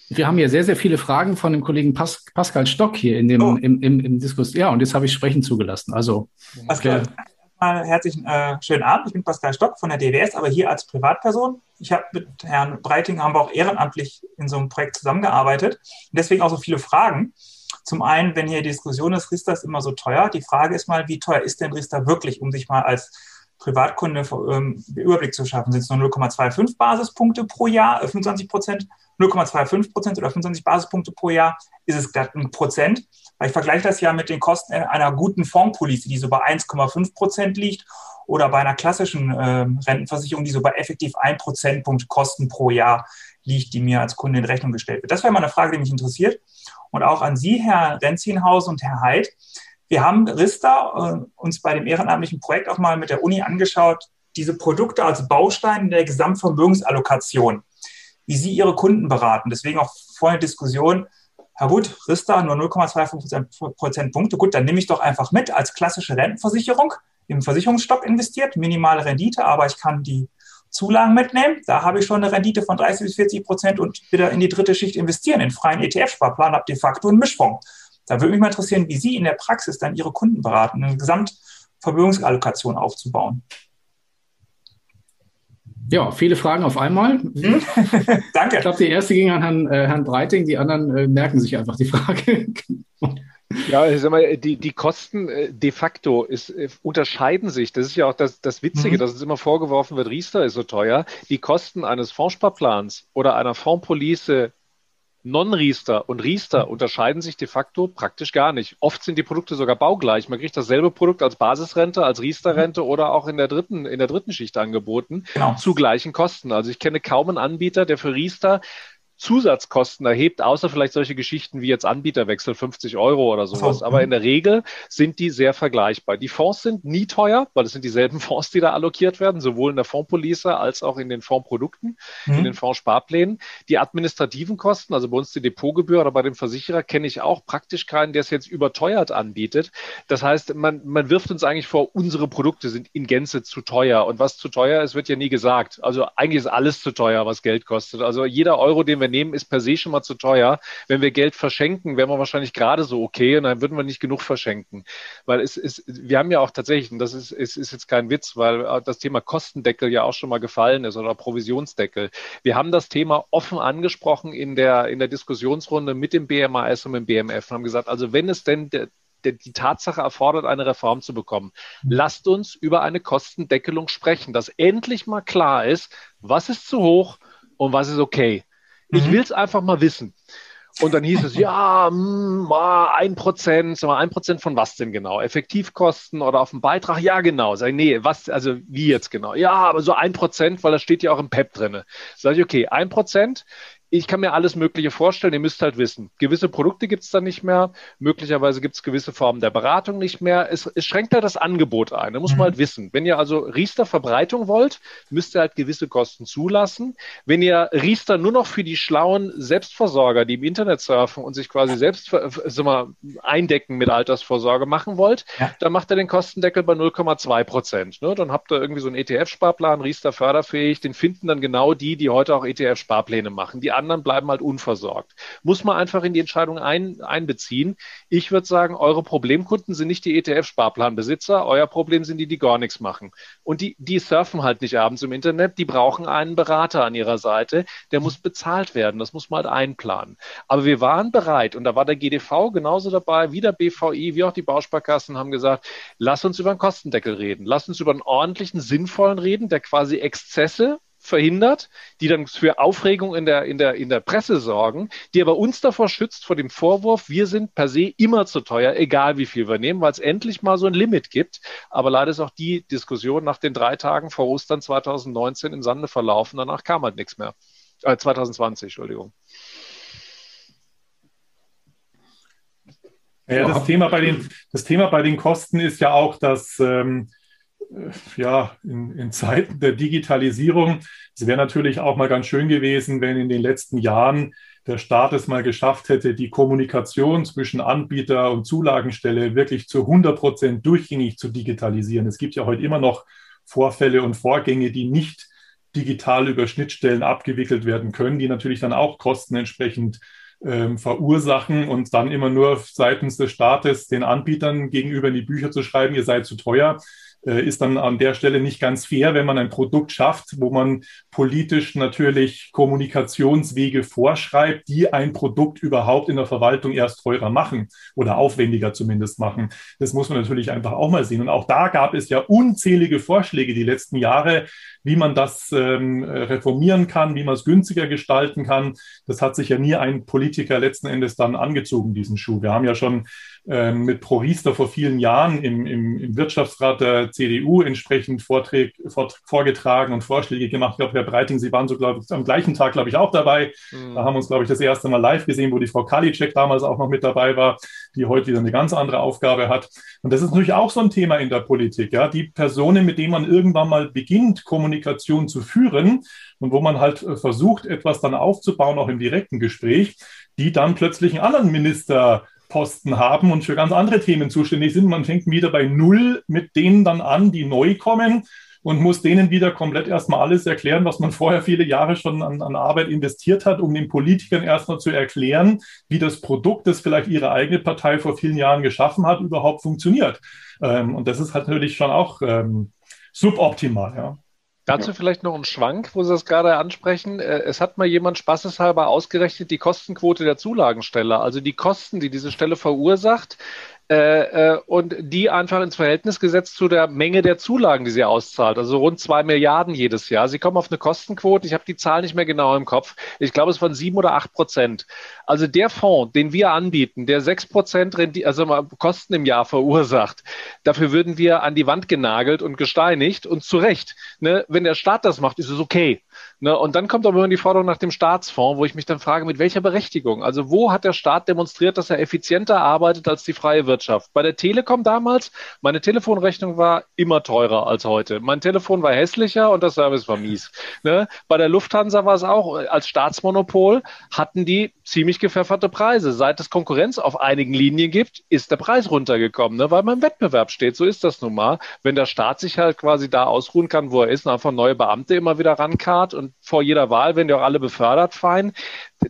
Wir haben hier sehr, sehr viele Fragen von dem Kollegen Pas Pascal Stock hier in dem, oh. im, im, im Diskurs. Ja, und jetzt habe ich sprechen zugelassen. Also, Pascal, okay. herzlichen äh, schönen Abend. Ich bin Pascal Stock von der DWS, aber hier als Privatperson. Ich habe mit Herrn Breiting haben wir auch ehrenamtlich in so einem Projekt zusammengearbeitet und deswegen auch so viele Fragen. Zum einen, wenn hier Diskussion ist, Riester ist immer so teuer. Die Frage ist mal, wie teuer ist denn Riester wirklich, um sich mal als Privatkunde ähm, Überblick zu schaffen? Sind es nur 0,25 Basispunkte pro Jahr, 25 äh, Prozent, 0,25 Prozent oder 25 Basispunkte pro Jahr? Ist es glatt ein Prozent? Weil ich vergleiche das ja mit den Kosten einer guten Fondspolice, die so bei 1,5 Prozent liegt oder bei einer klassischen äh, Rentenversicherung, die so bei effektiv 1 Prozentpunkt Kosten pro Jahr liegt, die mir als Kunde in Rechnung gestellt wird. Das wäre mal eine Frage, die mich interessiert und auch an Sie, Herr Renzienhaus und Herr Heid. Wir haben Rista äh, uns bei dem ehrenamtlichen Projekt auch mal mit der Uni angeschaut, diese Produkte als Baustein der Gesamtvermögensallokation, wie Sie Ihre Kunden beraten. Deswegen auch vorhin Diskussion, Herr Wood, Rista nur 0,25 Prozentpunkte. Gut, dann nehme ich doch einfach mit als klassische Rentenversicherung im Versicherungsstock investiert, minimale Rendite, aber ich kann die Zulagen mitnehmen. Da habe ich schon eine Rendite von 30 bis 40 Prozent und wieder in die dritte Schicht investieren, in freien ETF-Sparplan, habe de facto einen Mischfonds. Da würde mich mal interessieren, wie Sie in der Praxis dann Ihre Kunden beraten, eine Gesamtvermögensallokation aufzubauen. Ja, viele Fragen auf einmal. Hm? Danke. Ich glaube, die erste ging an Herrn, äh, Herrn Breiting, die anderen äh, merken sich einfach die Frage. Ja, ich sag mal, die, die Kosten äh, de facto ist, äh, unterscheiden sich. Das ist ja auch das, das Witzige, mhm. dass uns immer vorgeworfen wird, Riester ist so teuer. Die Kosten eines Fondssparplans oder einer Fondspolice Non-Riester und Riester mhm. unterscheiden sich de facto praktisch gar nicht. Oft sind die Produkte sogar baugleich. Man kriegt dasselbe Produkt als Basisrente, als Riester-Rente mhm. oder auch in der dritten, in der dritten Schicht angeboten genau. zu gleichen Kosten. Also ich kenne kaum einen Anbieter, der für Riester Zusatzkosten erhebt, außer vielleicht solche Geschichten wie jetzt Anbieterwechsel 50 Euro oder sowas. Aber in der Regel sind die sehr vergleichbar. Die Fonds sind nie teuer, weil es sind dieselben Fonds, die da allokiert werden, sowohl in der Fondspolice als auch in den Fondsprodukten, mhm. in den Fondssparplänen. Die administrativen Kosten, also bei uns die Depotgebühr oder bei dem Versicherer, kenne ich auch praktisch keinen, der es jetzt überteuert anbietet. Das heißt, man, man wirft uns eigentlich vor, unsere Produkte sind in Gänze zu teuer. Und was zu teuer ist, wird ja nie gesagt. Also eigentlich ist alles zu teuer, was Geld kostet. Also jeder Euro, den wir wir nehmen, ist per se schon mal zu teuer. Wenn wir Geld verschenken, wären wir wahrscheinlich gerade so okay und dann würden wir nicht genug verschenken. Weil es ist, wir haben ja auch tatsächlich, und das ist, ist, ist jetzt kein Witz, weil das Thema Kostendeckel ja auch schon mal gefallen ist oder Provisionsdeckel. Wir haben das Thema offen angesprochen in der, in der Diskussionsrunde mit dem BMAS und dem BMF und haben gesagt, also wenn es denn der, die Tatsache erfordert, eine Reform zu bekommen. Lasst uns über eine Kostendeckelung sprechen, dass endlich mal klar ist, was ist zu hoch und was ist okay. Ich mhm. will es einfach mal wissen. Und dann hieß es, ja, mh, hm, ein Prozent, ein Prozent von was denn genau? Effektivkosten oder auf dem Beitrag? Ja, genau. Sag ich, nee, was, also wie jetzt genau? Ja, aber so ein Prozent, weil das steht ja auch im PEP drin. Sag ich, okay, ein Prozent ich kann mir alles Mögliche vorstellen. Ihr müsst halt wissen, gewisse Produkte gibt es dann nicht mehr. Möglicherweise gibt es gewisse Formen der Beratung nicht mehr. Es, es schränkt halt das Angebot ein. Da muss man mhm. halt wissen. Wenn ihr also Riester-Verbreitung wollt, müsst ihr halt gewisse Kosten zulassen. Wenn ihr Riester nur noch für die schlauen Selbstversorger, die im Internet surfen und sich quasi selbst sag mal, eindecken mit Altersvorsorge machen wollt, ja. dann macht ihr den Kostendeckel bei 0,2 Prozent. Ne? Dann habt ihr irgendwie so einen ETF-Sparplan, Riester förderfähig. Den finden dann genau die, die heute auch ETF-Sparpläne machen. Die anderen bleiben halt unversorgt. Muss man einfach in die Entscheidung ein, einbeziehen. Ich würde sagen, eure Problemkunden sind nicht die ETF-Sparplanbesitzer, euer Problem sind die, die gar nichts machen. Und die, die surfen halt nicht abends im Internet, die brauchen einen Berater an ihrer Seite, der muss bezahlt werden, das muss man halt einplanen. Aber wir waren bereit und da war der GDV genauso dabei, wie der BVI, wie auch die Bausparkassen haben gesagt, lass uns über einen Kostendeckel reden, lass uns über einen ordentlichen, sinnvollen reden, der quasi Exzesse verhindert, die dann für Aufregung in der, in der, in der Presse sorgen, die aber uns davor schützt vor dem Vorwurf, wir sind per se immer zu teuer, egal wie viel wir nehmen, weil es endlich mal so ein Limit gibt. Aber leider ist auch die Diskussion nach den drei Tagen vor Ostern 2019 im Sande verlaufen. Danach kam halt nichts mehr. Äh, 2020, Entschuldigung. Ja, das Thema bei den, das Thema bei den Kosten ist ja auch, dass ähm, äh, ja, in, in, Zeiten der Digitalisierung. Es wäre natürlich auch mal ganz schön gewesen, wenn in den letzten Jahren der Staat es mal geschafft hätte, die Kommunikation zwischen Anbieter und Zulagenstelle wirklich zu 100 Prozent durchgängig zu digitalisieren. Es gibt ja heute immer noch Vorfälle und Vorgänge, die nicht digital über Schnittstellen abgewickelt werden können, die natürlich dann auch Kosten entsprechend ähm, verursachen und dann immer nur seitens des Staates den Anbietern gegenüber in die Bücher zu schreiben, ihr seid zu teuer äh, ist dann an der Stelle nicht ganz fair, wenn man ein Produkt schafft, wo man politisch natürlich Kommunikationswege vorschreibt, die ein Produkt überhaupt in der Verwaltung erst teurer machen oder aufwendiger zumindest machen. Das muss man natürlich einfach auch mal sehen. Und auch da gab es ja unzählige Vorschläge die letzten Jahre, wie man das ähm, reformieren kann, wie man es günstiger gestalten kann. Das hat sich ja nie ein Politiker letzten Endes dann angezogen, diesen Schuh. Wir haben ja schon mit ProRiester vor vielen Jahren im, im, im Wirtschaftsrat der CDU entsprechend Vorträge, Vort, vorgetragen und Vorschläge gemacht. Ich glaube, Herr Breiting, Sie waren so, glaube ich, am gleichen Tag, glaube ich, auch dabei. Mhm. Da haben wir uns, glaube ich, das erste Mal live gesehen, wo die Frau Kalitschek damals auch noch mit dabei war, die heute wieder eine ganz andere Aufgabe hat. Und das ist natürlich auch so ein Thema in der Politik. Ja? Die Personen, mit denen man irgendwann mal beginnt, Kommunikation zu führen und wo man halt äh, versucht, etwas dann aufzubauen, auch im direkten Gespräch, die dann plötzlich einen anderen Minister Posten haben und für ganz andere Themen zuständig sind. Man fängt wieder bei Null mit denen dann an, die neu kommen und muss denen wieder komplett erstmal alles erklären, was man vorher viele Jahre schon an, an Arbeit investiert hat, um den Politikern erstmal zu erklären, wie das Produkt, das vielleicht ihre eigene Partei vor vielen Jahren geschaffen hat, überhaupt funktioniert. Ähm, und das ist halt natürlich schon auch ähm, suboptimal, ja. Dazu ja. vielleicht noch ein Schwank, wo Sie das gerade ansprechen. Äh, es hat mal jemand spaßeshalber ausgerechnet die Kostenquote der Zulagenstelle, also die Kosten, die diese Stelle verursacht, äh, äh, und die einfach ins Verhältnis gesetzt zu der Menge der Zulagen, die sie auszahlt. Also rund zwei Milliarden jedes Jahr. Sie kommen auf eine Kostenquote, ich habe die Zahl nicht mehr genau im Kopf, ich glaube es von sieben oder acht Prozent. Also der Fonds, den wir anbieten, der sechs Prozent also Kosten im Jahr verursacht, dafür würden wir an die Wand genagelt und gesteinigt und zu Recht. Ne? Wenn der Staat das macht, ist es okay. Ne? Und dann kommt aber immer die Forderung nach dem Staatsfonds, wo ich mich dann frage, mit welcher Berechtigung? Also wo hat der Staat demonstriert, dass er effizienter arbeitet als die freie Wirtschaft? Bei der Telekom damals, meine Telefonrechnung war immer teurer als heute. Mein Telefon war hässlicher und das Service war mies. Ne? Bei der Lufthansa war es auch, als Staatsmonopol hatten die ziemlich gepfefferte Preise. Seit es Konkurrenz auf einigen Linien gibt, ist der Preis runtergekommen, ne? weil man im Wettbewerb steht. So ist das nun mal. Wenn der Staat sich halt quasi da ausruhen kann, wo er ist und einfach neue Beamte immer wieder rankarrt und vor jeder Wahl werden ja auch alle befördert, fein.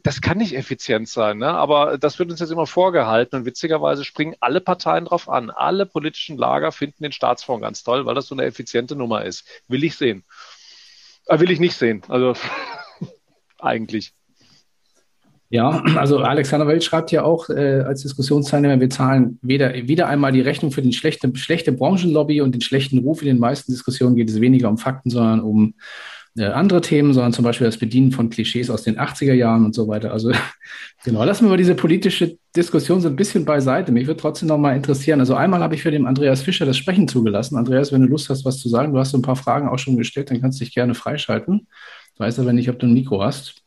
Das kann nicht effizient sein, ne? aber das wird uns jetzt immer vorgehalten und witzigerweise springen alle Parteien drauf an. Alle politischen Lager finden den Staatsfonds ganz toll, weil das so eine effiziente Nummer ist. Will ich sehen. Äh, will ich nicht sehen. Also eigentlich. Ja, also Alexander Welt schreibt ja auch äh, als Diskussionsteilnehmer, wir zahlen weder, wieder einmal die Rechnung für die schlechte, schlechte Branchenlobby und den schlechten Ruf. In den meisten Diskussionen geht es weniger um Fakten, sondern um äh, andere Themen, sondern zum Beispiel das Bedienen von Klischees aus den 80er Jahren und so weiter. Also genau, lassen wir mal diese politische Diskussion so ein bisschen beiseite. Mich würde trotzdem noch mal interessieren. Also einmal habe ich für den Andreas Fischer das Sprechen zugelassen. Andreas, wenn du Lust hast, was zu sagen, du hast so ein paar Fragen auch schon gestellt, dann kannst du dich gerne freischalten. Ich weiß aber nicht, ob du ein Mikro hast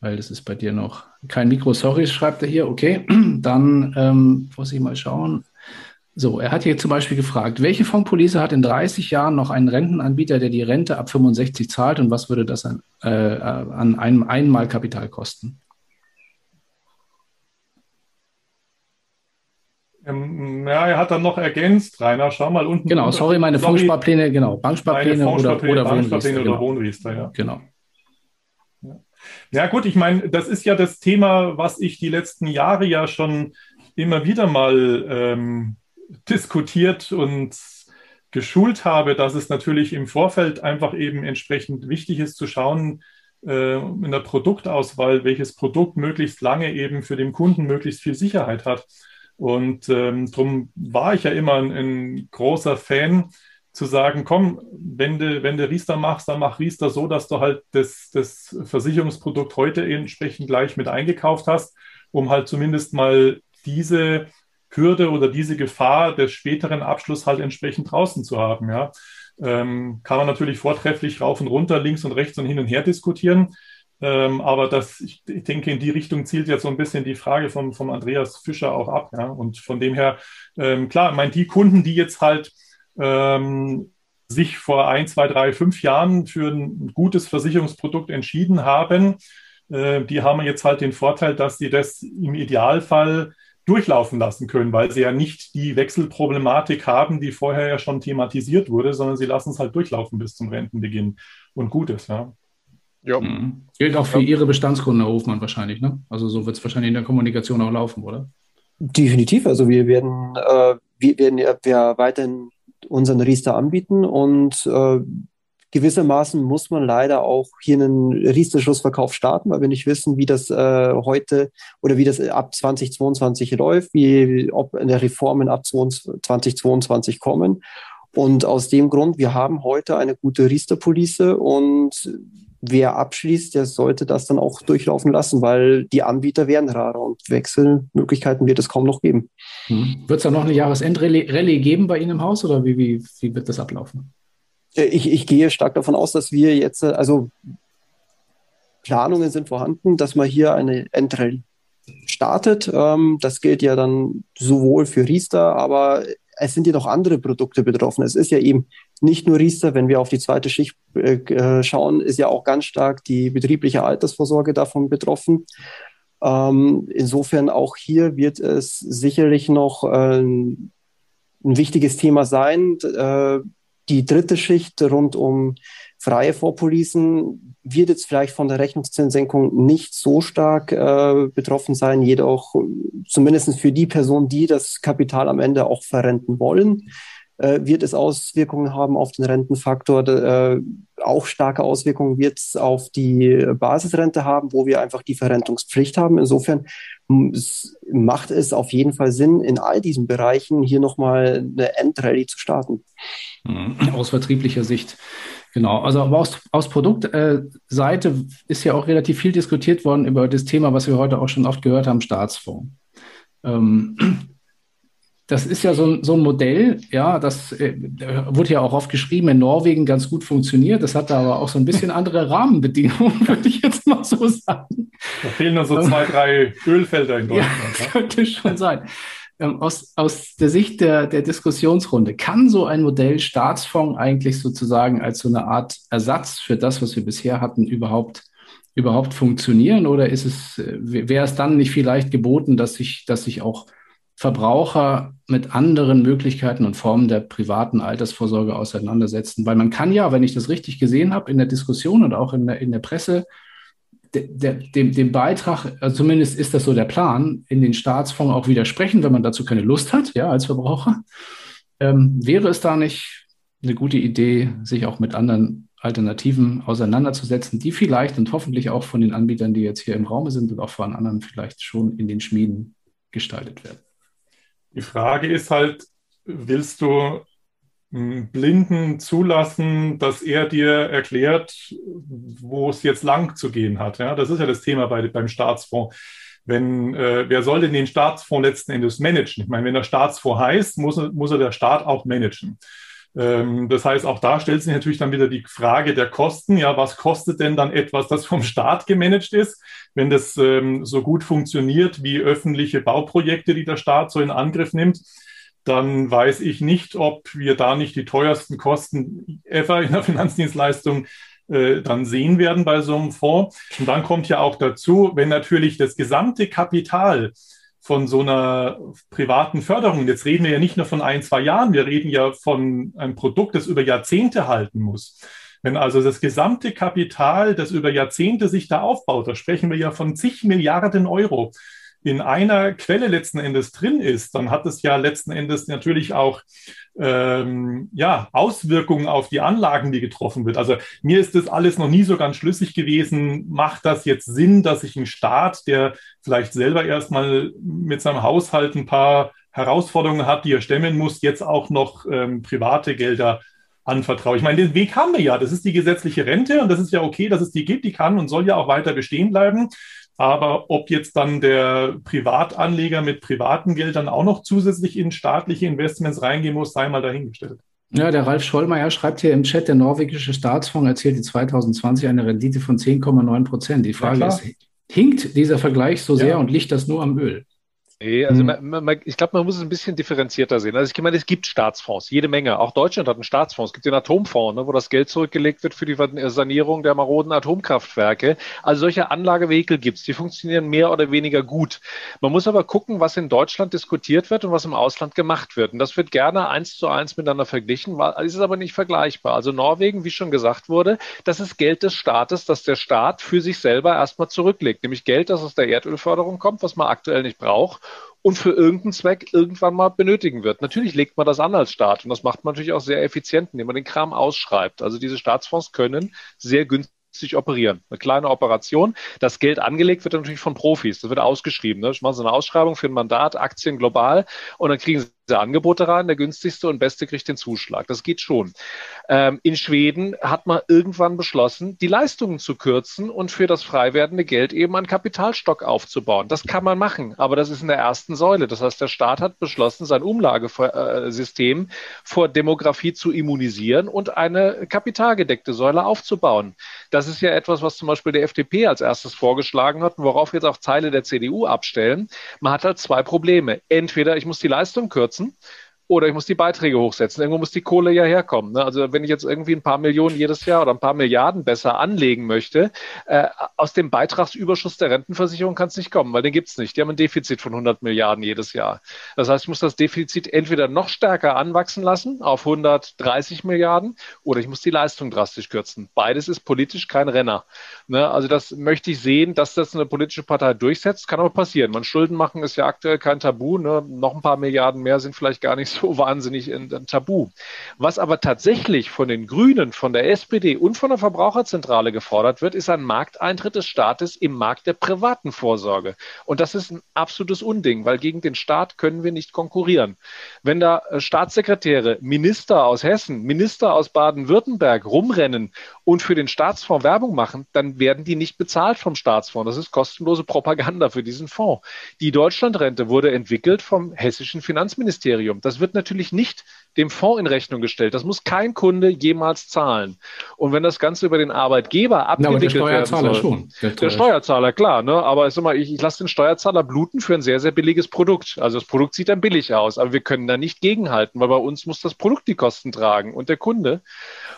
weil das ist bei dir noch kein Mikro. Sorry, schreibt er hier. Okay, dann ähm, muss ich mal schauen. So, er hat hier zum Beispiel gefragt, welche Fondspolice hat in 30 Jahren noch einen Rentenanbieter, der die Rente ab 65 zahlt und was würde das an, äh, an einem Einmalkapital kosten? Ähm, ja, er hat dann noch ergänzt, Rainer, schau mal unten. Genau, sorry, meine Fondssparpläne, genau, Banksparpläne, oder, oder Banksparpläne oder Wohnriester, ja. Genau. Ja gut, ich meine, das ist ja das Thema, was ich die letzten Jahre ja schon immer wieder mal ähm, diskutiert und geschult habe, dass es natürlich im Vorfeld einfach eben entsprechend wichtig ist zu schauen, äh, in der Produktauswahl, welches Produkt möglichst lange eben für den Kunden möglichst viel Sicherheit hat. Und ähm, darum war ich ja immer ein, ein großer Fan zu sagen, komm, wenn du, wenn du Riester machst, dann mach Riester so, dass du halt das, das Versicherungsprodukt heute entsprechend gleich mit eingekauft hast, um halt zumindest mal diese Hürde oder diese Gefahr des späteren Abschlusses halt entsprechend draußen zu haben. Ja. Ähm, kann man natürlich vortrefflich rauf und runter, links und rechts und hin und her diskutieren. Ähm, aber das, ich, ich, denke, in die Richtung zielt jetzt so ein bisschen die Frage vom, vom Andreas Fischer auch ab. Ja. Und von dem her, ähm, klar, ich meine, die Kunden, die jetzt halt ähm, sich vor ein, zwei, drei, fünf Jahren für ein gutes Versicherungsprodukt entschieden haben, äh, die haben jetzt halt den Vorteil, dass sie das im Idealfall durchlaufen lassen können, weil sie ja nicht die Wechselproblematik haben, die vorher ja schon thematisiert wurde, sondern sie lassen es halt durchlaufen bis zum Rentenbeginn und gut ist, ja. Ja. Mhm. Gilt auch für Ihre Bestandskunden, Herr Hofmann, wahrscheinlich, ne? Also so wird es wahrscheinlich in der Kommunikation auch laufen, oder? Definitiv. Also wir werden, äh, wir werden ja, wir weiterhin unseren Riester anbieten und äh, gewissermaßen muss man leider auch hier einen Riester-Schlussverkauf starten, weil wir nicht wissen, wie das äh, heute oder wie das ab 2022 läuft, wie ob in der Reformen ab 2022 kommen. Und aus dem Grund, wir haben heute eine gute Riester-Police und wer abschließt, der sollte das dann auch durchlaufen lassen, weil die Anbieter werden rarer und Wechselmöglichkeiten wird es kaum noch geben. Hm. Wird es da noch eine Jahresendrallye geben bei Ihnen im Haus oder wie, wie, wie wird das ablaufen? Äh, ich, ich gehe stark davon aus, dass wir jetzt, äh, also Planungen sind vorhanden, dass man hier eine Endrallye startet. Ähm, das gilt ja dann sowohl für Riester, aber es sind ja noch andere Produkte betroffen. Es ist ja eben nicht nur Riester, wenn wir auf die zweite Schicht äh, äh, schauen, ist ja auch ganz stark die betriebliche Altersvorsorge davon betroffen. Ähm, insofern auch hier wird es sicherlich noch äh, ein wichtiges Thema sein. Äh, die dritte Schicht rund um freie Vorpolisen wird jetzt vielleicht von der Rechnungszinssenkung nicht so stark äh, betroffen sein, jedoch zumindest für die Personen, die das Kapital am Ende auch verrenten wollen, äh, wird es Auswirkungen haben auf den Rentenfaktor. Äh, auch starke Auswirkungen wird es auf die Basisrente haben, wo wir einfach die Verrentungspflicht haben. Insofern macht es auf jeden Fall Sinn, in all diesen Bereichen hier nochmal eine Endrallye zu starten. Mhm. Aus vertrieblicher Sicht. Genau, also aber aus, aus Produktseite äh, ist ja auch relativ viel diskutiert worden über das Thema, was wir heute auch schon oft gehört haben, Staatsfonds. Ähm, das ist ja so ein, so ein Modell, ja, das äh, wurde ja auch oft geschrieben, in Norwegen ganz gut funktioniert. Das hat aber auch so ein bisschen andere Rahmenbedingungen, würde ich jetzt mal so sagen. Da fehlen noch so zwei, drei Ölfelder in Deutschland. Ja, das könnte schon sein. Ähm, aus, aus der Sicht der, der Diskussionsrunde, kann so ein Modell Staatsfonds eigentlich sozusagen als so eine Art Ersatz für das, was wir bisher hatten, überhaupt überhaupt funktionieren? Oder ist es, äh, wäre es dann nicht vielleicht geboten, dass sich, dass sich auch Verbraucher mit anderen Möglichkeiten und Formen der privaten Altersvorsorge auseinandersetzen. Weil man kann ja, wenn ich das richtig gesehen habe, in der Diskussion und auch in der, in der Presse, de, de, dem, dem Beitrag, also zumindest ist das so der Plan, in den Staatsfonds auch widersprechen, wenn man dazu keine Lust hat, ja, als Verbraucher. Ähm, wäre es da nicht eine gute Idee, sich auch mit anderen Alternativen auseinanderzusetzen, die vielleicht und hoffentlich auch von den Anbietern, die jetzt hier im Raum sind und auch von anderen vielleicht schon in den Schmieden gestaltet werden? Die Frage ist halt, willst du einen Blinden zulassen, dass er dir erklärt, wo es jetzt lang zu gehen hat? Ja, das ist ja das Thema bei, beim Staatsfonds. Wenn, äh, wer soll denn den Staatsfonds letzten Endes managen? Ich meine, wenn der Staatsfonds heißt, muss, muss er der Staat auch managen. Ähm, das heißt, auch da stellt sich natürlich dann wieder die Frage der Kosten. Ja, was kostet denn dann etwas, das vom Staat gemanagt ist, wenn das ähm, so gut funktioniert wie öffentliche Bauprojekte, die der Staat so in Angriff nimmt? Dann weiß ich nicht, ob wir da nicht die teuersten Kosten ever in der Finanzdienstleistung äh, dann sehen werden bei so einem Fonds. Und dann kommt ja auch dazu, wenn natürlich das gesamte Kapital von so einer privaten Förderung. Jetzt reden wir ja nicht nur von ein, zwei Jahren, wir reden ja von einem Produkt, das über Jahrzehnte halten muss. Wenn also das gesamte Kapital, das über Jahrzehnte sich da aufbaut, da sprechen wir ja von zig Milliarden Euro, in einer Quelle letzten Endes drin ist, dann hat es ja letzten Endes natürlich auch ähm, ja, Auswirkungen auf die Anlagen, die getroffen wird. Also mir ist das alles noch nie so ganz schlüssig gewesen. Macht das jetzt Sinn, dass sich ein Staat, der vielleicht selber erstmal mit seinem Haushalt ein paar Herausforderungen hat, die er stemmen muss, jetzt auch noch ähm, private Gelder anvertraue. Ich meine, den Weg haben wir ja. Das ist die gesetzliche Rente und das ist ja okay, dass es die gibt. Die kann und soll ja auch weiter bestehen bleiben. Aber ob jetzt dann der Privatanleger mit privaten Geldern auch noch zusätzlich in staatliche Investments reingehen muss, sei mal dahingestellt. Ja, der Ralf Schollmeier schreibt hier im Chat, der norwegische Staatsfonds erzielte 2020 eine Rendite von 10,9 Prozent. Die Frage ja, ist, hinkt dieser Vergleich so sehr ja. und liegt das nur am Öl? Nee, also mhm. man, man, ich glaube, man muss es ein bisschen differenzierter sehen. Also ich meine, es gibt Staatsfonds, jede Menge. Auch Deutschland hat einen Staatsfonds. Es gibt den Atomfonds, ne, wo das Geld zurückgelegt wird für die Sanierung der maroden Atomkraftwerke. Also solche Anlagevehikel gibt es. Die funktionieren mehr oder weniger gut. Man muss aber gucken, was in Deutschland diskutiert wird und was im Ausland gemacht wird. Und das wird gerne eins zu eins miteinander verglichen, weil es ist aber nicht vergleichbar. Also Norwegen, wie schon gesagt wurde, das ist Geld des Staates, das der Staat für sich selber erstmal zurücklegt. Nämlich Geld, das aus der Erdölförderung kommt, was man aktuell nicht braucht und für irgendeinen Zweck irgendwann mal benötigen wird. Natürlich legt man das an als Staat und das macht man natürlich auch sehr effizient, indem man den Kram ausschreibt. Also diese Staatsfonds können sehr günstig operieren. Eine kleine Operation. Das Geld angelegt wird natürlich von Profis. Das wird ausgeschrieben. Ne? Ich mache so eine Ausschreibung für ein Mandat, Aktien global und dann kriegen sie Angebote rein, der günstigste und beste kriegt den Zuschlag. Das geht schon. Ähm, in Schweden hat man irgendwann beschlossen, die Leistungen zu kürzen und für das frei werdende Geld eben einen Kapitalstock aufzubauen. Das kann man machen, aber das ist in der ersten Säule. Das heißt, der Staat hat beschlossen, sein Umlagesystem vor Demografie zu immunisieren und eine kapitalgedeckte Säule aufzubauen. Das ist ja etwas, was zum Beispiel der FDP als erstes vorgeschlagen hat und worauf jetzt auch Teile der CDU abstellen. Man hat halt zwei Probleme. Entweder ich muss die Leistung kürzen, setzen oder ich muss die Beiträge hochsetzen. Irgendwo muss die Kohle ja herkommen. Ne? Also wenn ich jetzt irgendwie ein paar Millionen jedes Jahr oder ein paar Milliarden besser anlegen möchte, äh, aus dem Beitragsüberschuss der Rentenversicherung kann es nicht kommen, weil den gibt es nicht. Die haben ein Defizit von 100 Milliarden jedes Jahr. Das heißt, ich muss das Defizit entweder noch stärker anwachsen lassen auf 130 Milliarden oder ich muss die Leistung drastisch kürzen. Beides ist politisch kein Renner. Ne? Also das möchte ich sehen, dass das eine politische Partei durchsetzt. Kann aber passieren. Man Schulden machen ist ja aktuell kein Tabu. Ne? Noch ein paar Milliarden mehr sind vielleicht gar nicht so so wahnsinnig ein, ein Tabu. Was aber tatsächlich von den Grünen, von der SPD und von der Verbraucherzentrale gefordert wird, ist ein Markteintritt des Staates im Markt der privaten Vorsorge. Und das ist ein absolutes Unding, weil gegen den Staat können wir nicht konkurrieren. Wenn da äh, Staatssekretäre, Minister aus Hessen, Minister aus Baden-Württemberg rumrennen und für den Staatsfonds Werbung machen, dann werden die nicht bezahlt vom Staatsfonds. Das ist kostenlose Propaganda für diesen Fonds. Die Deutschlandrente wurde entwickelt vom hessischen Finanzministerium. Das wird natürlich nicht dem Fonds in Rechnung gestellt. Das muss kein Kunde jemals zahlen. Und wenn das Ganze über den Arbeitgeber abgewickelt ja, werden soll, schon. Der, der Steuerzahler, klar. Ne? Aber ich, mal, ich, ich lasse den Steuerzahler bluten für ein sehr, sehr billiges Produkt. Also das Produkt sieht dann billig aus, aber wir können da nicht gegenhalten, weil bei uns muss das Produkt die Kosten tragen und der Kunde.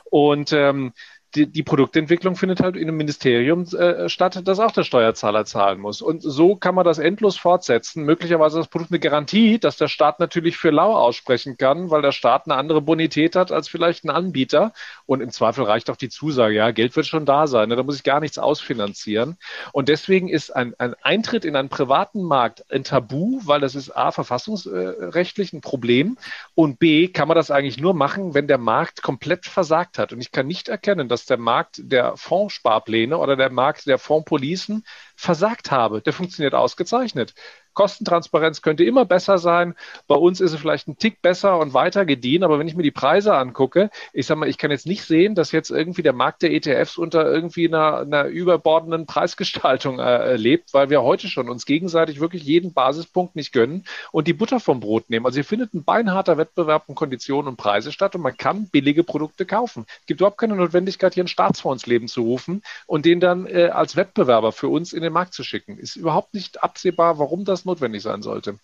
Und ähm, die, die Produktentwicklung findet halt in einem Ministerium äh, statt, das auch der Steuerzahler zahlen muss. Und so kann man das endlos fortsetzen. Möglicherweise das Produkt eine Garantie, dass der Staat natürlich für lau aussprechen kann, weil der Staat eine andere Bonität hat als vielleicht ein Anbieter. Und im Zweifel reicht auch die Zusage, ja, Geld wird schon da sein, ne? da muss ich gar nichts ausfinanzieren. Und deswegen ist ein, ein Eintritt in einen privaten Markt ein Tabu, weil das ist A, verfassungsrechtlich ein Problem und B, kann man das eigentlich nur machen, wenn der Markt komplett versagt hat. Und ich kann nicht erkennen, dass dass der Markt der Fondssparpläne oder der Markt der Fondspolicen versagt habe. Der funktioniert ausgezeichnet. Kostentransparenz könnte immer besser sein. Bei uns ist es vielleicht ein Tick besser und weiter gediehen, aber wenn ich mir die Preise angucke, ich sage mal, ich kann jetzt nicht sehen, dass jetzt irgendwie der Markt der ETFs unter irgendwie einer, einer überbordenden Preisgestaltung äh, lebt, weil wir heute schon uns gegenseitig wirklich jeden Basispunkt nicht gönnen und die Butter vom Brot nehmen. Also hier findet ein beinharter Wettbewerb um Konditionen und Preise statt und man kann billige Produkte kaufen. Es gibt überhaupt keine Notwendigkeit, hier einen Staatsfonds ins Leben zu rufen und den dann äh, als Wettbewerber für uns in den Markt zu schicken. Ist überhaupt nicht absehbar, warum das notwendig sein sollte.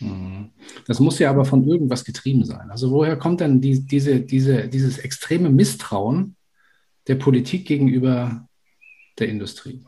Mhm. Das muss ja aber von irgendwas getrieben sein. Also woher kommt denn die, diese, diese, dieses extreme Misstrauen der Politik gegenüber der Industrie?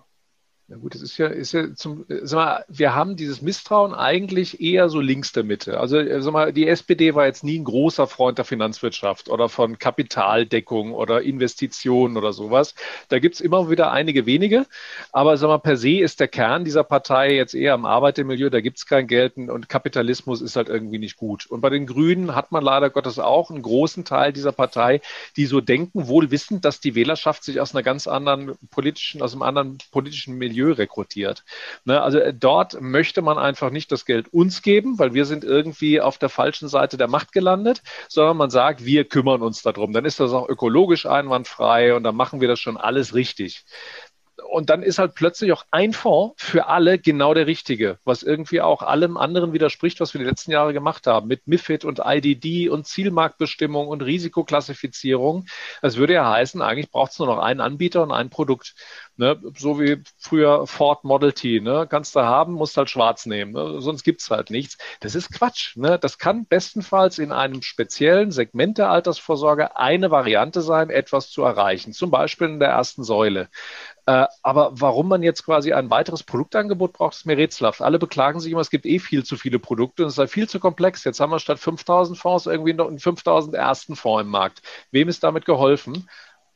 Na gut, das ist ja, ist ja zum, sag mal, wir haben dieses Misstrauen eigentlich eher so links der Mitte. Also, äh, sag mal, die SPD war jetzt nie ein großer Freund der Finanzwirtschaft oder von Kapitaldeckung oder Investitionen oder sowas. Da gibt's immer wieder einige wenige. Aber, sag mal, per se ist der Kern dieser Partei jetzt eher am Arbeitermilieu. Da gibt's kein Geld und Kapitalismus ist halt irgendwie nicht gut. Und bei den Grünen hat man leider Gottes auch einen großen Teil dieser Partei, die so denken, wohl wissend, dass die Wählerschaft sich aus einer ganz anderen politischen, aus einem anderen politischen Milieu Milieu rekrutiert. Ne, also äh, dort möchte man einfach nicht das Geld uns geben, weil wir sind irgendwie auf der falschen Seite der Macht gelandet, sondern man sagt, wir kümmern uns darum. Dann ist das auch ökologisch einwandfrei und dann machen wir das schon alles richtig und dann ist halt plötzlich auch ein Fonds für alle genau der richtige, was irgendwie auch allem anderen widerspricht, was wir die letzten Jahre gemacht haben mit MIFID und IDD und Zielmarktbestimmung und Risikoklassifizierung. Das würde ja heißen, eigentlich braucht es nur noch einen Anbieter und ein Produkt. Ne? So wie früher Ford Model T. Ne? Kannst du haben, musst halt schwarz nehmen. Ne? Sonst gibt's halt nichts. Das ist Quatsch. Ne? Das kann bestenfalls in einem speziellen Segment der Altersvorsorge eine Variante sein, etwas zu erreichen. Zum Beispiel in der ersten Säule. Äh, aber warum man jetzt quasi ein weiteres Produktangebot braucht, ist mir rätselhaft. Alle beklagen sich immer, es gibt eh viel zu viele Produkte und es sei viel zu komplex. Jetzt haben wir statt 5000 Fonds irgendwie noch einen 5000 ersten Fonds im Markt. Wem ist damit geholfen?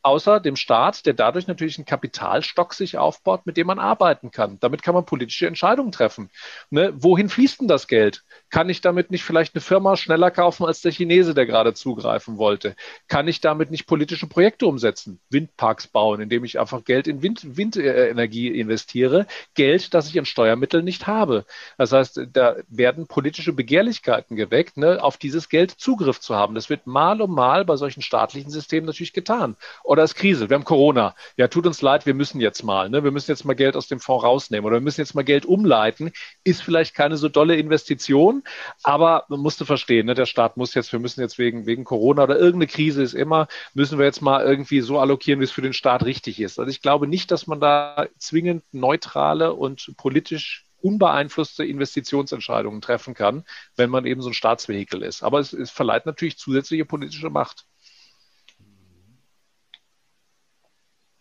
Außer dem Staat, der dadurch natürlich einen Kapitalstock sich aufbaut, mit dem man arbeiten kann. Damit kann man politische Entscheidungen treffen. Ne? Wohin fließt denn das Geld? Kann ich damit nicht vielleicht eine Firma schneller kaufen als der Chinese, der gerade zugreifen wollte? Kann ich damit nicht politische Projekte umsetzen? Windparks bauen, indem ich einfach Geld in Wind, Windenergie investiere? Geld, das ich in Steuermitteln nicht habe. Das heißt, da werden politische Begehrlichkeiten geweckt, ne, auf dieses Geld Zugriff zu haben. Das wird mal um mal bei solchen staatlichen Systemen natürlich getan oder ist Krise, wir haben Corona. Ja, tut uns leid, wir müssen jetzt mal, ne? wir müssen jetzt mal Geld aus dem Fonds rausnehmen oder wir müssen jetzt mal Geld umleiten. Ist vielleicht keine so dolle Investition, aber man musste verstehen, ne? der Staat muss jetzt, wir müssen jetzt wegen, wegen Corona oder irgendeine Krise ist immer, müssen wir jetzt mal irgendwie so allokieren, wie es für den Staat richtig ist. Also ich glaube nicht, dass man da zwingend neutrale und politisch unbeeinflusste Investitionsentscheidungen treffen kann, wenn man eben so ein Staatsvehikel ist. Aber es, es verleiht natürlich zusätzliche politische Macht.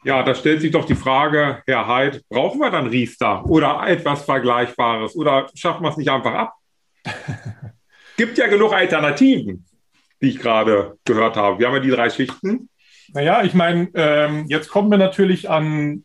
Ja, da stellt sich doch die Frage, Herr Heid, brauchen wir dann Riester oder etwas Vergleichbares oder schaffen wir es nicht einfach ab? Gibt ja genug Alternativen, die ich gerade gehört habe. Wir haben ja die drei Schichten. Naja, ich meine, ähm, jetzt kommen wir natürlich an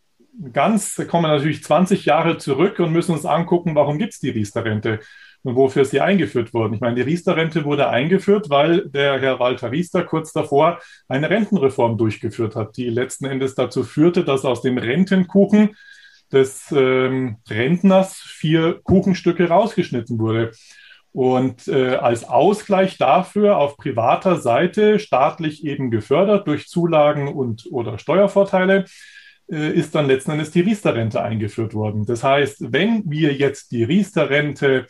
ganz, kommen wir natürlich 20 Jahre zurück und müssen uns angucken, warum gibt es die Riester-Rente und wofür ist sie eingeführt worden. Ich meine, die Riester-Rente wurde eingeführt, weil der Herr Walter Riester kurz davor eine Rentenreform durchgeführt hat, die letzten Endes dazu führte, dass aus dem Rentenkuchen des ähm, Rentners vier Kuchenstücke rausgeschnitten wurde. Und äh, als Ausgleich dafür auf privater Seite staatlich eben gefördert durch Zulagen und oder Steuervorteile äh, ist dann letzten Endes die Riester-Rente eingeführt worden. Das heißt, wenn wir jetzt die Riester-Rente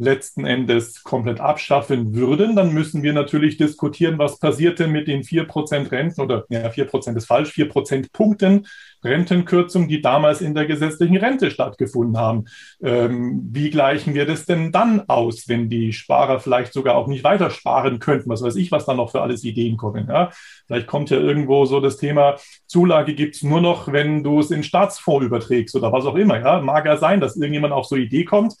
letzten Endes komplett abschaffen würden, dann müssen wir natürlich diskutieren, was passierte mit den 4% Renten oder ja, 4% ist falsch, 4% Punkten Rentenkürzung, die damals in der gesetzlichen Rente stattgefunden haben. Ähm, wie gleichen wir das denn dann aus, wenn die Sparer vielleicht sogar auch nicht weiter sparen könnten? Was weiß ich, was da noch für alles Ideen kommen. Ja? Vielleicht kommt ja irgendwo so das Thema, Zulage gibt es nur noch, wenn du es in Staatsfonds überträgst oder was auch immer. Ja? Mag ja sein, dass irgendjemand auf so Idee kommt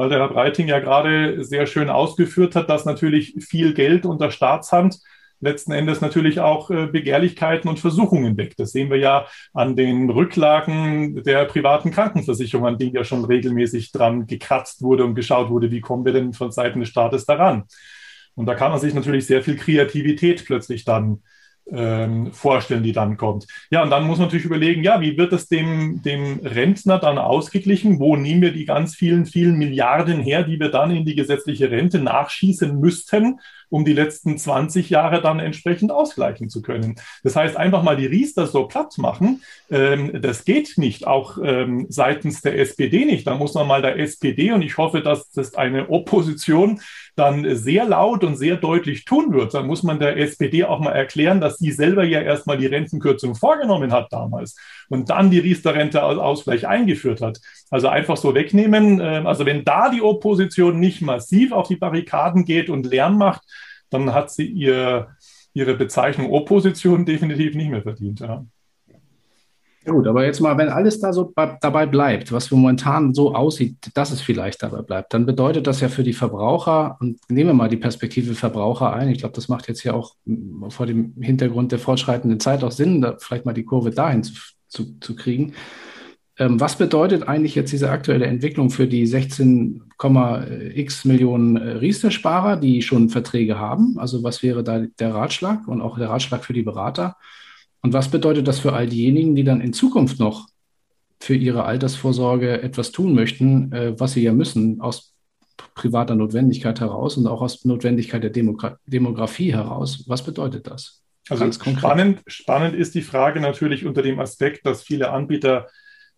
weil der Herr Breiting ja gerade sehr schön ausgeführt hat, dass natürlich viel Geld unter Staatshand letzten Endes natürlich auch äh, Begehrlichkeiten und Versuchungen weckt. Das sehen wir ja an den Rücklagen der privaten Krankenversicherung, an denen ja schon regelmäßig dran gekratzt wurde und geschaut wurde, wie kommen wir denn von Seiten des Staates daran. Und da kann man sich natürlich sehr viel Kreativität plötzlich dann ähm, vorstellen, die dann kommt. Ja, und dann muss man natürlich überlegen, ja, wie wird es dem, dem Rentner dann ausgeglichen? Wo nehmen wir die ganz vielen, vielen Milliarden her, die wir dann in die gesetzliche Rente nachschießen müssten, um die letzten 20 Jahre dann entsprechend ausgleichen zu können. Das heißt, einfach mal die Riester so platt machen, ähm, das geht nicht, auch ähm, seitens der SPD nicht. Da muss man mal der SPD, und ich hoffe, dass das eine Opposition dann sehr laut und sehr deutlich tun wird, dann muss man der SPD auch mal erklären, dass sie selber ja erstmal die Rentenkürzung vorgenommen hat damals und dann die Riester-Rente als Ausgleich eingeführt hat. Also einfach so wegnehmen. Ähm, also wenn da die Opposition nicht massiv auf die Barrikaden geht und Lärm macht, dann hat sie ihr, ihre Bezeichnung Opposition definitiv nicht mehr verdient. Ja. Gut, aber jetzt mal, wenn alles da so dabei bleibt, was momentan so aussieht, dass es vielleicht dabei bleibt, dann bedeutet das ja für die Verbraucher, und nehmen wir mal die Perspektive Verbraucher ein, ich glaube, das macht jetzt ja auch vor dem Hintergrund der fortschreitenden Zeit auch Sinn, vielleicht mal die Kurve dahin zu, zu, zu kriegen. Ähm, was bedeutet eigentlich jetzt diese aktuelle Entwicklung für die 16,x Millionen äh, Riester-Sparer, die schon Verträge haben? Also was wäre da der Ratschlag und auch der Ratschlag für die Berater? Und was bedeutet das für all diejenigen, die dann in Zukunft noch für ihre Altersvorsorge etwas tun möchten, äh, was sie ja müssen, aus privater Notwendigkeit heraus und auch aus Notwendigkeit der Demogra Demografie heraus? Was bedeutet das? Also spannend, spannend ist die Frage natürlich unter dem Aspekt, dass viele Anbieter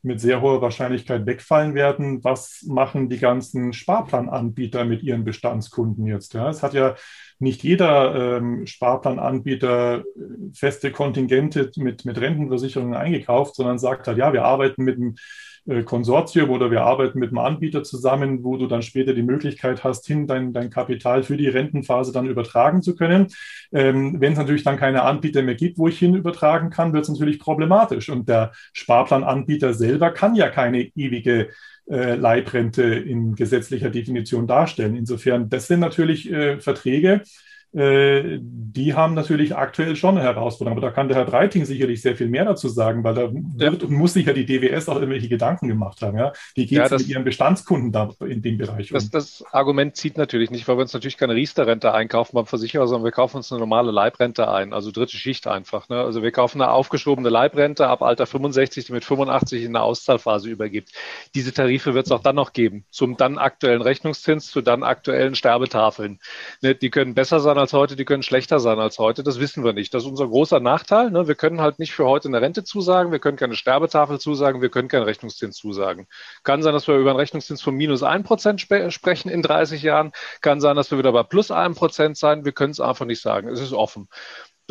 mit sehr hoher Wahrscheinlichkeit wegfallen werden. Was machen die ganzen Sparplananbieter mit ihren Bestandskunden jetzt? Ja, es hat ja nicht jeder ähm, Sparplananbieter äh, feste Kontingente mit, mit Rentenversicherungen eingekauft, sondern sagt halt, ja, wir arbeiten mit einem Konsortium oder wir arbeiten mit einem Anbieter zusammen, wo du dann später die Möglichkeit hast, hin dein, dein Kapital für die Rentenphase dann übertragen zu können. Ähm, Wenn es natürlich dann keine Anbieter mehr gibt, wo ich hin übertragen kann, wird es natürlich problematisch. Und der Sparplananbieter selber kann ja keine ewige äh, Leibrente in gesetzlicher Definition darstellen. Insofern, das sind natürlich äh, Verträge, äh, die haben natürlich aktuell schon eine Herausforderung. Aber da kann der Herr Breiting sicherlich sehr viel mehr dazu sagen, weil da wird und muss sich ja die DWS auch irgendwelche Gedanken gemacht haben. Ja? Wie geht es ja, mit ihren Bestandskunden da in dem Bereich um? Das, das Argument zieht natürlich nicht, weil wir uns natürlich keine Riester-Rente einkaufen beim Versicherer, sondern wir kaufen uns eine normale Leibrente ein, also dritte Schicht einfach. Ne? Also wir kaufen eine aufgeschobene Leibrente ab Alter 65, die mit 85 in eine Auszahlphase übergibt. Diese Tarife wird es auch dann noch geben, zum dann aktuellen Rechnungszins, zu dann aktuellen Sterbetafeln. Ne? Die können besser sein als heute, die können schlechter sein als heute. Das wissen wir nicht. Das ist unser großer Nachteil. Ne? Wir können halt nicht für heute eine Rente zusagen, wir können keine Sterbetafel zusagen, wir können keinen Rechnungszins zusagen. Kann sein, dass wir über einen Rechnungszins von minus 1% sp sprechen in 30 Jahren. Kann sein, dass wir wieder bei plus 1% sein. Wir können es einfach nicht sagen. Es ist offen.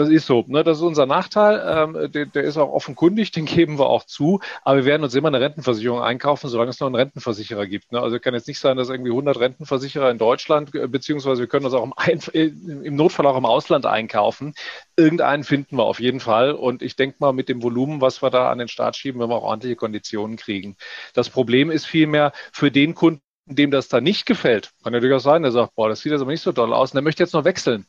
Das ist so. Ne? Das ist unser Nachteil. Ähm, der, der, ist auch offenkundig, den geben wir auch zu. Aber wir werden uns immer eine Rentenversicherung einkaufen, solange es noch einen Rentenversicherer gibt. Ne? Also kann jetzt nicht sein, dass irgendwie 100 Rentenversicherer in Deutschland, äh, beziehungsweise wir können das auch im, Ein äh, im Notfall auch im Ausland einkaufen. Irgendeinen finden wir auf jeden Fall. Und ich denke mal, mit dem Volumen, was wir da an den Start schieben, werden wir auch ordentliche Konditionen kriegen. Das Problem ist vielmehr für den Kunden, dem das da nicht gefällt, kann ja durchaus sein, der sagt, boah, das sieht jetzt aber nicht so toll aus und der möchte jetzt noch wechseln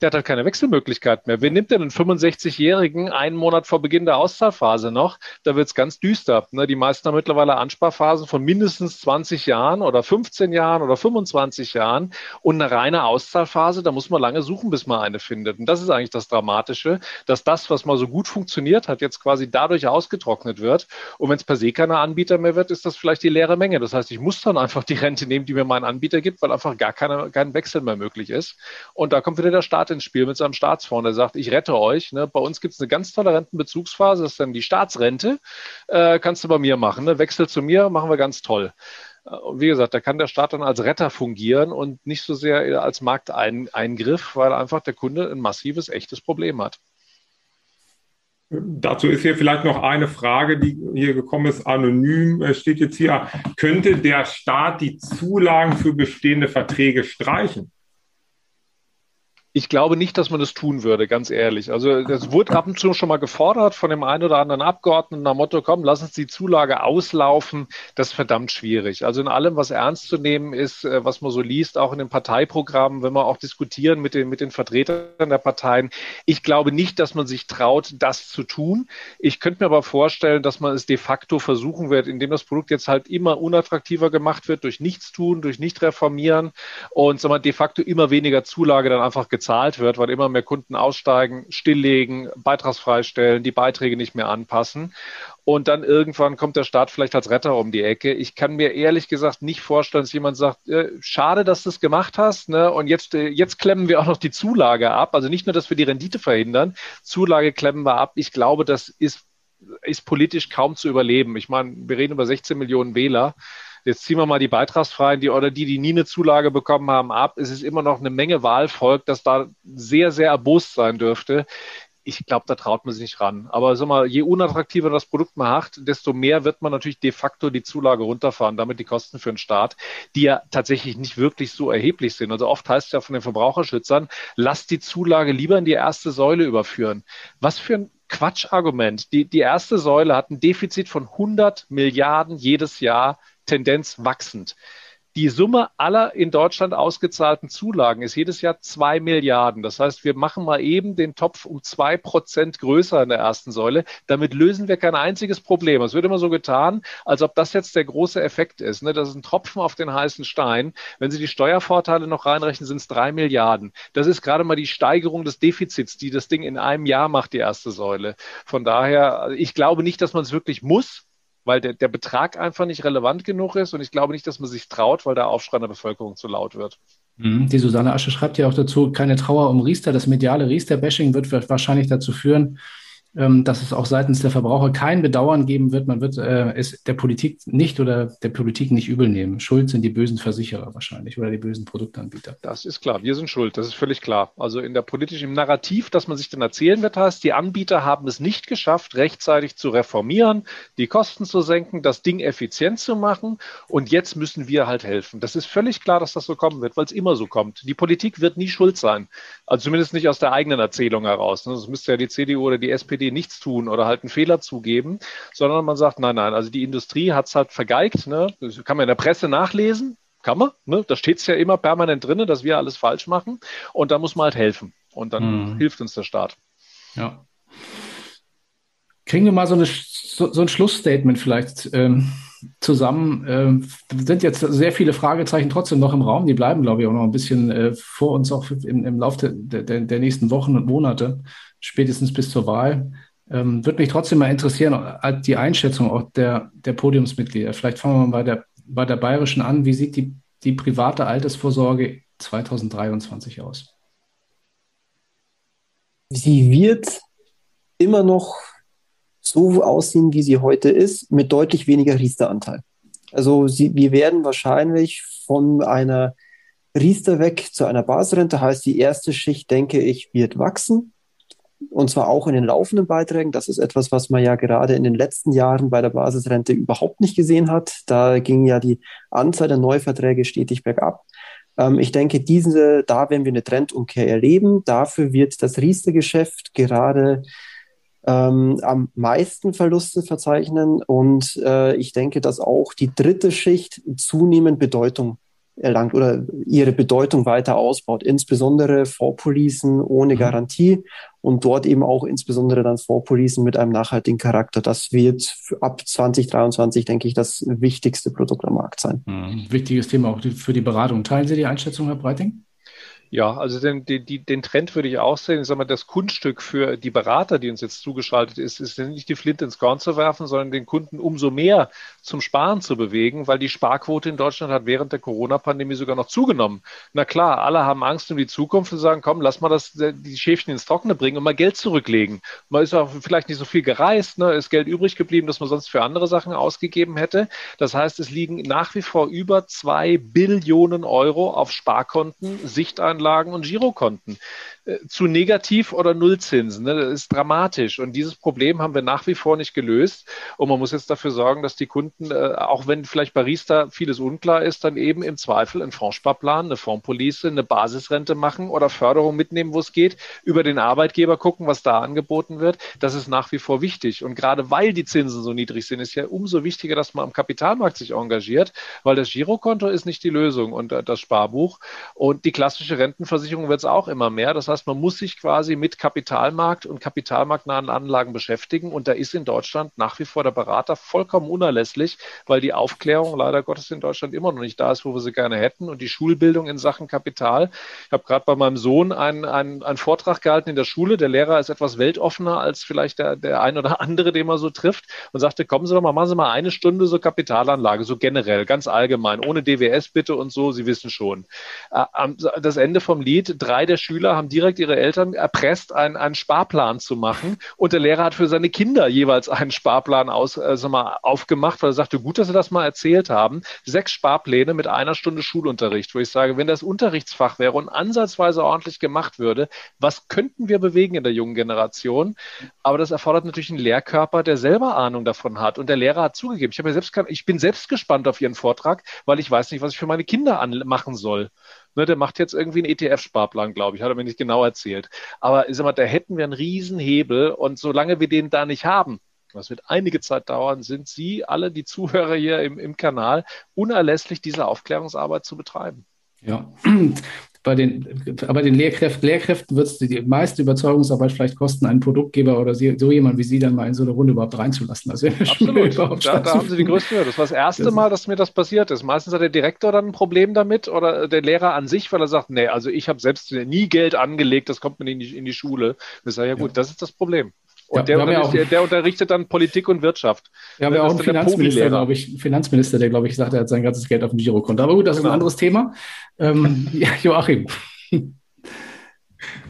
der hat halt keine Wechselmöglichkeit mehr. Wer nimmt denn einen 65-Jährigen einen Monat vor Beginn der Auszahlphase noch? Da wird es ganz düster. Ne? Die meisten haben mittlerweile Ansparphasen von mindestens 20 Jahren oder 15 Jahren oder 25 Jahren und eine reine Auszahlphase, da muss man lange suchen, bis man eine findet. Und das ist eigentlich das Dramatische, dass das, was mal so gut funktioniert hat, jetzt quasi dadurch ausgetrocknet wird. Und wenn es per se keiner Anbieter mehr wird, ist das vielleicht die leere Menge. Das heißt, ich muss dann einfach die Rente nehmen, die mir mein Anbieter gibt, weil einfach gar keine, kein Wechsel mehr möglich ist. Und da kommt wieder der Staat ins Spiel mit seinem Staatsfonds. Der sagt, ich rette euch. Ne? Bei uns gibt es eine ganz tolle Rentenbezugsphase, das ist dann die Staatsrente. Äh, kannst du bei mir machen. Ne? Wechsel zu mir, machen wir ganz toll. Äh, wie gesagt, da kann der Staat dann als Retter fungieren und nicht so sehr als Markteingriff, weil einfach der Kunde ein massives, echtes Problem hat. Dazu ist hier vielleicht noch eine Frage, die hier gekommen ist, anonym, äh, steht jetzt hier, könnte der Staat die Zulagen für bestehende Verträge streichen? Ich glaube nicht, dass man das tun würde, ganz ehrlich. Also das wurde ab und zu schon mal gefordert von dem einen oder anderen Abgeordneten nach Motto, komm, lass uns die Zulage auslaufen. Das ist verdammt schwierig. Also in allem, was ernst zu nehmen ist, äh, was man so liest, auch in den Parteiprogrammen, wenn wir auch diskutieren mit den, mit den Vertretern der Parteien. Ich glaube nicht, dass man sich traut, das zu tun. Ich könnte mir aber vorstellen, dass man es de facto versuchen wird, indem das Produkt jetzt halt immer unattraktiver gemacht wird durch Nichtstun, durch Nicht-Reformieren und sagen wir, de facto immer weniger Zulage dann einfach gezahlt gezahlt wird, weil immer mehr Kunden aussteigen, stilllegen, beitragsfrei stellen, die Beiträge nicht mehr anpassen. Und dann irgendwann kommt der Staat vielleicht als Retter um die Ecke. Ich kann mir ehrlich gesagt nicht vorstellen, dass jemand sagt, äh, schade, dass du es gemacht hast, ne? Und jetzt, äh, jetzt klemmen wir auch noch die Zulage ab. Also nicht nur, dass wir die Rendite verhindern, Zulage klemmen wir ab. Ich glaube, das ist, ist politisch kaum zu überleben. Ich meine, wir reden über 16 Millionen Wähler. Jetzt ziehen wir mal die Beitragsfreien, die oder die, die nie eine Zulage bekommen haben, ab. Es ist immer noch eine Menge Wahlvolk, das da sehr, sehr erbost sein dürfte ich glaube, da traut man sich nicht ran. Aber sag mal, je unattraktiver das Produkt man hat, desto mehr wird man natürlich de facto die Zulage runterfahren, damit die Kosten für den Staat, die ja tatsächlich nicht wirklich so erheblich sind. Also oft heißt es ja von den Verbraucherschützern, lasst die Zulage lieber in die erste Säule überführen. Was für ein Quatschargument. Die, die erste Säule hat ein Defizit von 100 Milliarden jedes Jahr Tendenz wachsend. Die Summe aller in Deutschland ausgezahlten Zulagen ist jedes Jahr zwei Milliarden. Das heißt, wir machen mal eben den Topf um zwei Prozent größer in der ersten Säule. Damit lösen wir kein einziges Problem. Es wird immer so getan, als ob das jetzt der große Effekt ist. Ne? Das ist ein Tropfen auf den heißen Stein. Wenn Sie die Steuervorteile noch reinrechnen, sind es drei Milliarden. Das ist gerade mal die Steigerung des Defizits, die das Ding in einem Jahr macht, die erste Säule. Von daher, ich glaube nicht, dass man es wirklich muss weil der, der Betrag einfach nicht relevant genug ist und ich glaube nicht, dass man sich traut, weil der Aufschrei der Bevölkerung zu laut wird. Mhm. Die Susanne Asche schreibt ja auch dazu, keine Trauer um Riester. Das mediale Riester-Bashing wird wahrscheinlich dazu führen, dass es auch seitens der Verbraucher kein Bedauern geben wird. Man wird äh, es der Politik nicht oder der Politik nicht übel nehmen. Schuld sind die bösen Versicherer wahrscheinlich oder die bösen Produktanbieter. Das ist klar. Wir sind schuld. Das ist völlig klar. Also in der politischen, Narrativ, das man sich dann erzählen wird, heißt, die Anbieter haben es nicht geschafft, rechtzeitig zu reformieren, die Kosten zu senken, das Ding effizient zu machen. Und jetzt müssen wir halt helfen. Das ist völlig klar, dass das so kommen wird, weil es immer so kommt. Die Politik wird nie schuld sein. Also zumindest nicht aus der eigenen Erzählung heraus. Das müsste ja die CDU oder die SPD SPD nichts tun oder halt einen Fehler zugeben, sondern man sagt, nein, nein, also die Industrie hat es halt vergeigt. Ne? Das kann man in der Presse nachlesen, kann man. Ne? Da steht es ja immer permanent drin, dass wir alles falsch machen. Und da muss man halt helfen. Und dann mhm. hilft uns der Staat. Ja. Kriegen wir mal so, eine, so, so ein Schlussstatement vielleicht ähm, zusammen. Ähm, sind jetzt sehr viele Fragezeichen trotzdem noch im Raum. Die bleiben, glaube ich, auch noch ein bisschen äh, vor uns, auch im, im Laufe der, der, der nächsten Wochen und Monate spätestens bis zur Wahl. Ähm, Würde mich trotzdem mal interessieren, äh, die Einschätzung auch der, der Podiumsmitglieder. Vielleicht fangen wir mal bei der, bei der Bayerischen an. Wie sieht die, die private Altersvorsorge 2023 aus? Sie wird immer noch so aussehen, wie sie heute ist, mit deutlich weniger Riester-Anteil. Also sie, wir werden wahrscheinlich von einer Riester weg zu einer Basisrente, heißt die erste Schicht, denke ich, wird wachsen und zwar auch in den laufenden Beiträgen. Das ist etwas, was man ja gerade in den letzten Jahren bei der Basisrente überhaupt nicht gesehen hat. Da ging ja die Anzahl der Neuverträge stetig bergab. Ähm, ich denke, diese, da werden wir eine Trendumkehr erleben. Dafür wird das Riester-Geschäft gerade ähm, am meisten Verluste verzeichnen. Und äh, ich denke, dass auch die dritte Schicht zunehmend Bedeutung erlangt oder ihre Bedeutung weiter ausbaut, insbesondere Vorpolisen ohne mhm. Garantie und dort eben auch insbesondere dann Vorpolisen mit einem nachhaltigen Charakter. Das wird ab 2023, denke ich, das wichtigste Produkt am Markt sein. Mhm. Wichtiges Thema auch für die Beratung. Teilen Sie die Einschätzung, Herr Breiting? Ja, also den, den, den Trend würde ich auch sehen. Ich sag mal, das Kunststück für die Berater, die uns jetzt zugeschaltet ist, ist nicht die Flinte ins Korn zu werfen, sondern den Kunden umso mehr zum Sparen zu bewegen, weil die Sparquote in Deutschland hat während der Corona-Pandemie sogar noch zugenommen. Na klar, alle haben Angst um die Zukunft und sagen, komm, lass mal das, die Schäfchen ins Trockene bringen und mal Geld zurücklegen. Man ist auch vielleicht nicht so viel gereist, ne, ist Geld übrig geblieben, das man sonst für andere Sachen ausgegeben hätte. Das heißt, es liegen nach wie vor über zwei Billionen Euro auf Sparkonten, Sichteinlagen Bankeinlagen und Girokonten. Äh, zu negativ oder Nullzinsen. Ne? Das ist dramatisch. Und dieses Problem haben wir nach wie vor nicht gelöst. Und man muss jetzt dafür sorgen, dass die Kunden, äh, auch wenn vielleicht Barista vieles unklar ist, dann eben im Zweifel einen Fondssparplan, eine Fondspolice, eine Basisrente machen oder Förderung mitnehmen, wo es geht, über den Arbeitgeber gucken, was da angeboten wird. Das ist nach wie vor wichtig. Und gerade weil die Zinsen so niedrig sind, ist ja umso wichtiger, dass man am Kapitalmarkt sich engagiert, weil das Girokonto ist nicht die Lösung und äh, das Sparbuch. Und die klassische Rentenversicherung wird es auch immer mehr. Das heißt, heißt, man muss sich quasi mit Kapitalmarkt und kapitalmarktnahen Anlagen beschäftigen. Und da ist in Deutschland nach wie vor der Berater vollkommen unerlässlich, weil die Aufklärung leider Gottes in Deutschland immer noch nicht da ist, wo wir sie gerne hätten. Und die Schulbildung in Sachen Kapital. Ich habe gerade bei meinem Sohn einen, einen, einen Vortrag gehalten in der Schule. Der Lehrer ist etwas weltoffener als vielleicht der, der ein oder andere, den man so trifft und sagte, kommen Sie doch mal, machen Sie mal eine Stunde so Kapitalanlage, so generell, ganz allgemein, ohne DWS bitte und so, Sie wissen schon. Äh, das Ende vom Lied, drei der Schüler haben direkt direkt ihre Eltern erpresst, einen, einen Sparplan zu machen. Und der Lehrer hat für seine Kinder jeweils einen Sparplan aus, also mal aufgemacht, weil er sagte, gut, dass Sie das mal erzählt haben. Sechs Sparpläne mit einer Stunde Schulunterricht, wo ich sage, wenn das Unterrichtsfach wäre und ansatzweise ordentlich gemacht würde, was könnten wir bewegen in der jungen Generation? Aber das erfordert natürlich einen Lehrkörper, der selber Ahnung davon hat. Und der Lehrer hat zugegeben, ich, ja selbst, ich bin selbst gespannt auf Ihren Vortrag, weil ich weiß nicht, was ich für meine Kinder machen soll. Ne, der macht jetzt irgendwie einen ETF-Sparplan, glaube ich, hat er mir nicht genau erzählt. Aber ich sag mal, da hätten wir einen Riesenhebel und solange wir den da nicht haben, das wird einige Zeit dauern, sind Sie, alle die Zuhörer hier im, im Kanal, unerlässlich, diese Aufklärungsarbeit zu betreiben. Ja, bei den, aber den Lehrkräften, Lehrkräften wird es die meiste Überzeugungsarbeit vielleicht kosten, einen Produktgeber oder so jemand wie Sie dann mal in so eine Runde überhaupt reinzulassen. Also Absolut. Da, da haben Sie die größte Hürde. Das war das erste Mal, dass mir das passiert ist. Meistens hat der Direktor dann ein Problem damit oder der Lehrer an sich, weil er sagt, nee, also ich habe selbst nie Geld angelegt, das kommt mir die, in die Schule. Ich sage, ja gut, ja. das ist das Problem. Und ja, der, unterrichtet, ja der, unterrichtet dann Politik und Wirtschaft. Wir haben ja auch einen Finanzminister, glaube ich, Finanzminister, der, glaube ich, sagt, er hat sein ganzes Geld auf dem Girokonto. Aber gut, das genau. ist ein genau. anderes Thema. Ähm, ja, Joachim.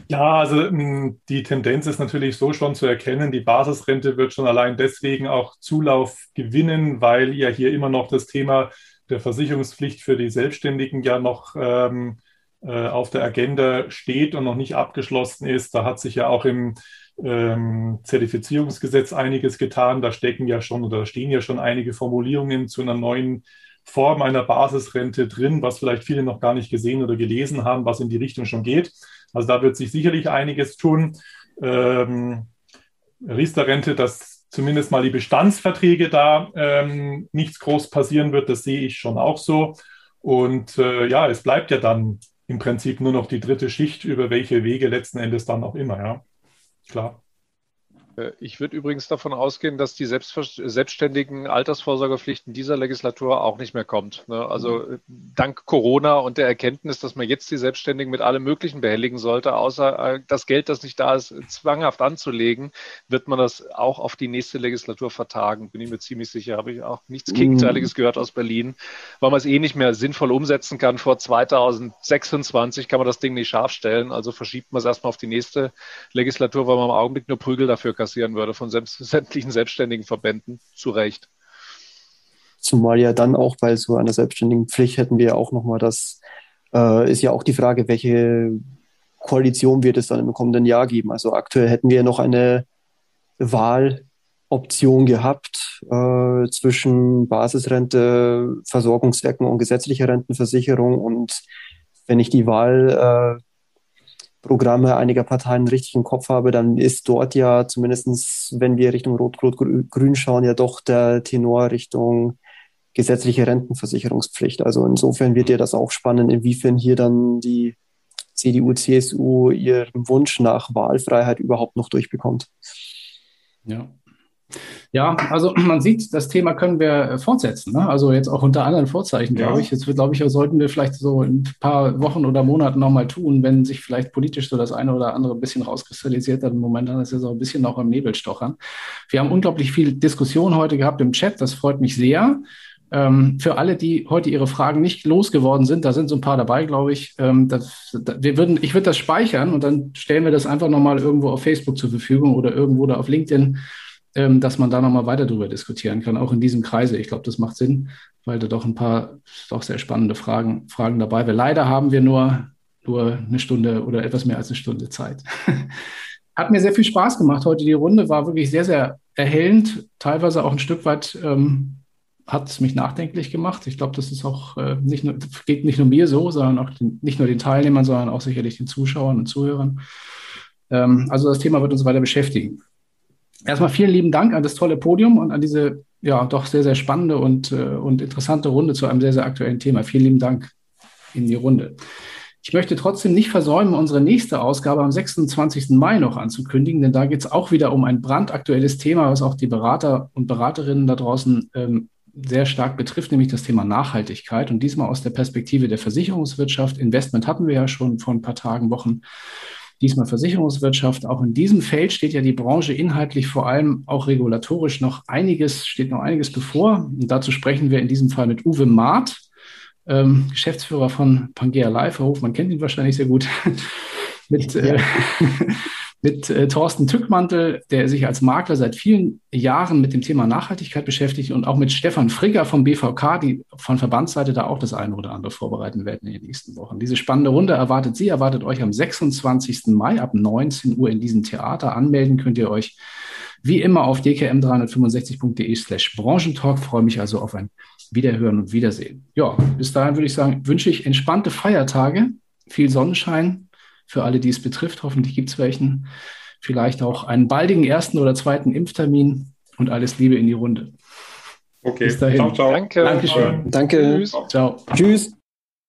Ja, also hm, die Tendenz ist natürlich so schon zu erkennen, die Basisrente wird schon allein deswegen auch Zulauf gewinnen, weil ja hier immer noch das Thema der Versicherungspflicht für die Selbstständigen ja noch ähm, äh, auf der Agenda steht und noch nicht abgeschlossen ist. Da hat sich ja auch im ähm, Zertifizierungsgesetz einiges getan. Da stecken ja schon oder stehen ja schon einige Formulierungen zu einer neuen Form einer Basisrente drin, was vielleicht viele noch gar nicht gesehen oder gelesen haben, was in die Richtung schon geht. Also da wird sich sicherlich einiges tun. Ähm, Riester-Rente, dass zumindest mal die Bestandsverträge da ähm, nichts groß passieren wird, das sehe ich schon auch so. Und äh, ja, es bleibt ja dann im Prinzip nur noch die dritte Schicht, über welche Wege letzten Endes dann auch immer, ja. Klar. Äh, ich würde übrigens davon ausgehen, dass die selbstständigen Altersvorsorgepflichten dieser Legislatur auch nicht mehr kommt. Ne? Also mhm. dank Corona und der Erkenntnis, dass man jetzt die Selbstständigen mit allem Möglichen behelligen sollte, außer äh, das Geld, das nicht da ist, zwanghaft anzulegen, wird man das auch auf die nächste Legislatur vertagen. Bin ich mir ziemlich sicher. Habe ich auch nichts mhm. Gegenteiliges gehört aus Berlin, weil man es eh nicht mehr sinnvoll umsetzen kann. Vor 2026 kann man das Ding nicht scharf stellen. Also verschiebt man es erstmal auf die nächste Legislatur, weil man im Augenblick nur Prügel dafür kann kassieren würde von sämtlichen selbstständigen Verbänden. Zu Recht. Zumal ja dann auch bei so einer selbstständigen Pflicht hätten wir auch nochmal das, äh, ist ja auch die Frage, welche Koalition wird es dann im kommenden Jahr geben. Also aktuell hätten wir noch eine Wahloption gehabt äh, zwischen Basisrente, Versorgungswerken und gesetzlicher Rentenversicherung. Und wenn ich die Wahl äh, Programme einiger Parteien richtig im Kopf habe, dann ist dort ja zumindestens, wenn wir Richtung Rot-Rot-Grün schauen, ja doch der Tenor Richtung gesetzliche Rentenversicherungspflicht. Also insofern wird ja das auch spannend, inwiefern hier dann die CDU, CSU ihren Wunsch nach Wahlfreiheit überhaupt noch durchbekommt. Ja. Ja, also man sieht, das Thema können wir fortsetzen. Ne? Also jetzt auch unter anderen Vorzeichen, glaube ja. ich. Jetzt glaube ich, sollten wir vielleicht so in ein paar Wochen oder Monaten nochmal tun, wenn sich vielleicht politisch so das eine oder andere ein bisschen rauskristallisiert hat. Momentan ist es so ein bisschen noch im Nebel stochern. Wir haben unglaublich viel Diskussion heute gehabt im Chat. Das freut mich sehr. Ähm, für alle, die heute ihre Fragen nicht losgeworden sind, da sind so ein paar dabei, glaube ich. Ähm, das, da, wir würden, ich würde das speichern und dann stellen wir das einfach nochmal irgendwo auf Facebook zur Verfügung oder irgendwo da auf LinkedIn, dass man da nochmal weiter drüber diskutieren kann, auch in diesem Kreise. Ich glaube, das macht Sinn, weil da doch ein paar doch sehr spannende Fragen, Fragen dabei wären. Leider haben wir nur, nur eine Stunde oder etwas mehr als eine Stunde Zeit. Hat mir sehr viel Spaß gemacht heute. Die Runde war wirklich sehr, sehr erhellend, teilweise auch ein Stück weit ähm, hat es mich nachdenklich gemacht. Ich glaube, das ist auch äh, nicht nur, geht nicht nur mir so, sondern auch den, nicht nur den Teilnehmern, sondern auch sicherlich den Zuschauern und Zuhörern. Ähm, also das Thema wird uns weiter beschäftigen. Erstmal vielen lieben Dank an das tolle Podium und an diese ja doch sehr, sehr spannende und, äh, und interessante Runde zu einem sehr, sehr aktuellen Thema. Vielen lieben Dank in die Runde. Ich möchte trotzdem nicht versäumen, unsere nächste Ausgabe am 26. Mai noch anzukündigen, denn da geht es auch wieder um ein brandaktuelles Thema, was auch die Berater und Beraterinnen da draußen ähm, sehr stark betrifft, nämlich das Thema Nachhaltigkeit und diesmal aus der Perspektive der Versicherungswirtschaft. Investment hatten wir ja schon vor ein paar Tagen, Wochen. Diesmal Versicherungswirtschaft. Auch in diesem Feld steht ja die Branche inhaltlich vor allem auch regulatorisch noch einiges, steht noch einiges bevor. Und dazu sprechen wir in diesem Fall mit Uwe Maat, ähm, Geschäftsführer von Pangea Life. Herr Hof, man kennt ihn wahrscheinlich sehr gut. mit, ja. äh, mit äh, Thorsten Tückmantel, der sich als Makler seit vielen Jahren mit dem Thema Nachhaltigkeit beschäftigt und auch mit Stefan Frigger vom BVK, die von Verbandsseite da auch das eine oder andere vorbereiten werden in den nächsten Wochen. Diese spannende Runde erwartet Sie, erwartet euch am 26. Mai ab 19 Uhr in diesem Theater. Anmelden könnt ihr euch wie immer auf dkm365.de slash Branchentalk. Freue mich also auf ein Wiederhören und Wiedersehen. Ja, bis dahin würde ich sagen, wünsche ich entspannte Feiertage, viel Sonnenschein, für alle, die es betrifft. Hoffentlich gibt es welchen. Vielleicht auch einen baldigen ersten oder zweiten Impftermin und alles Liebe in die Runde. Okay. Bis dahin. Ciao, ciao. Danke. Dankeschön. Danke. Ciao. Tschüss.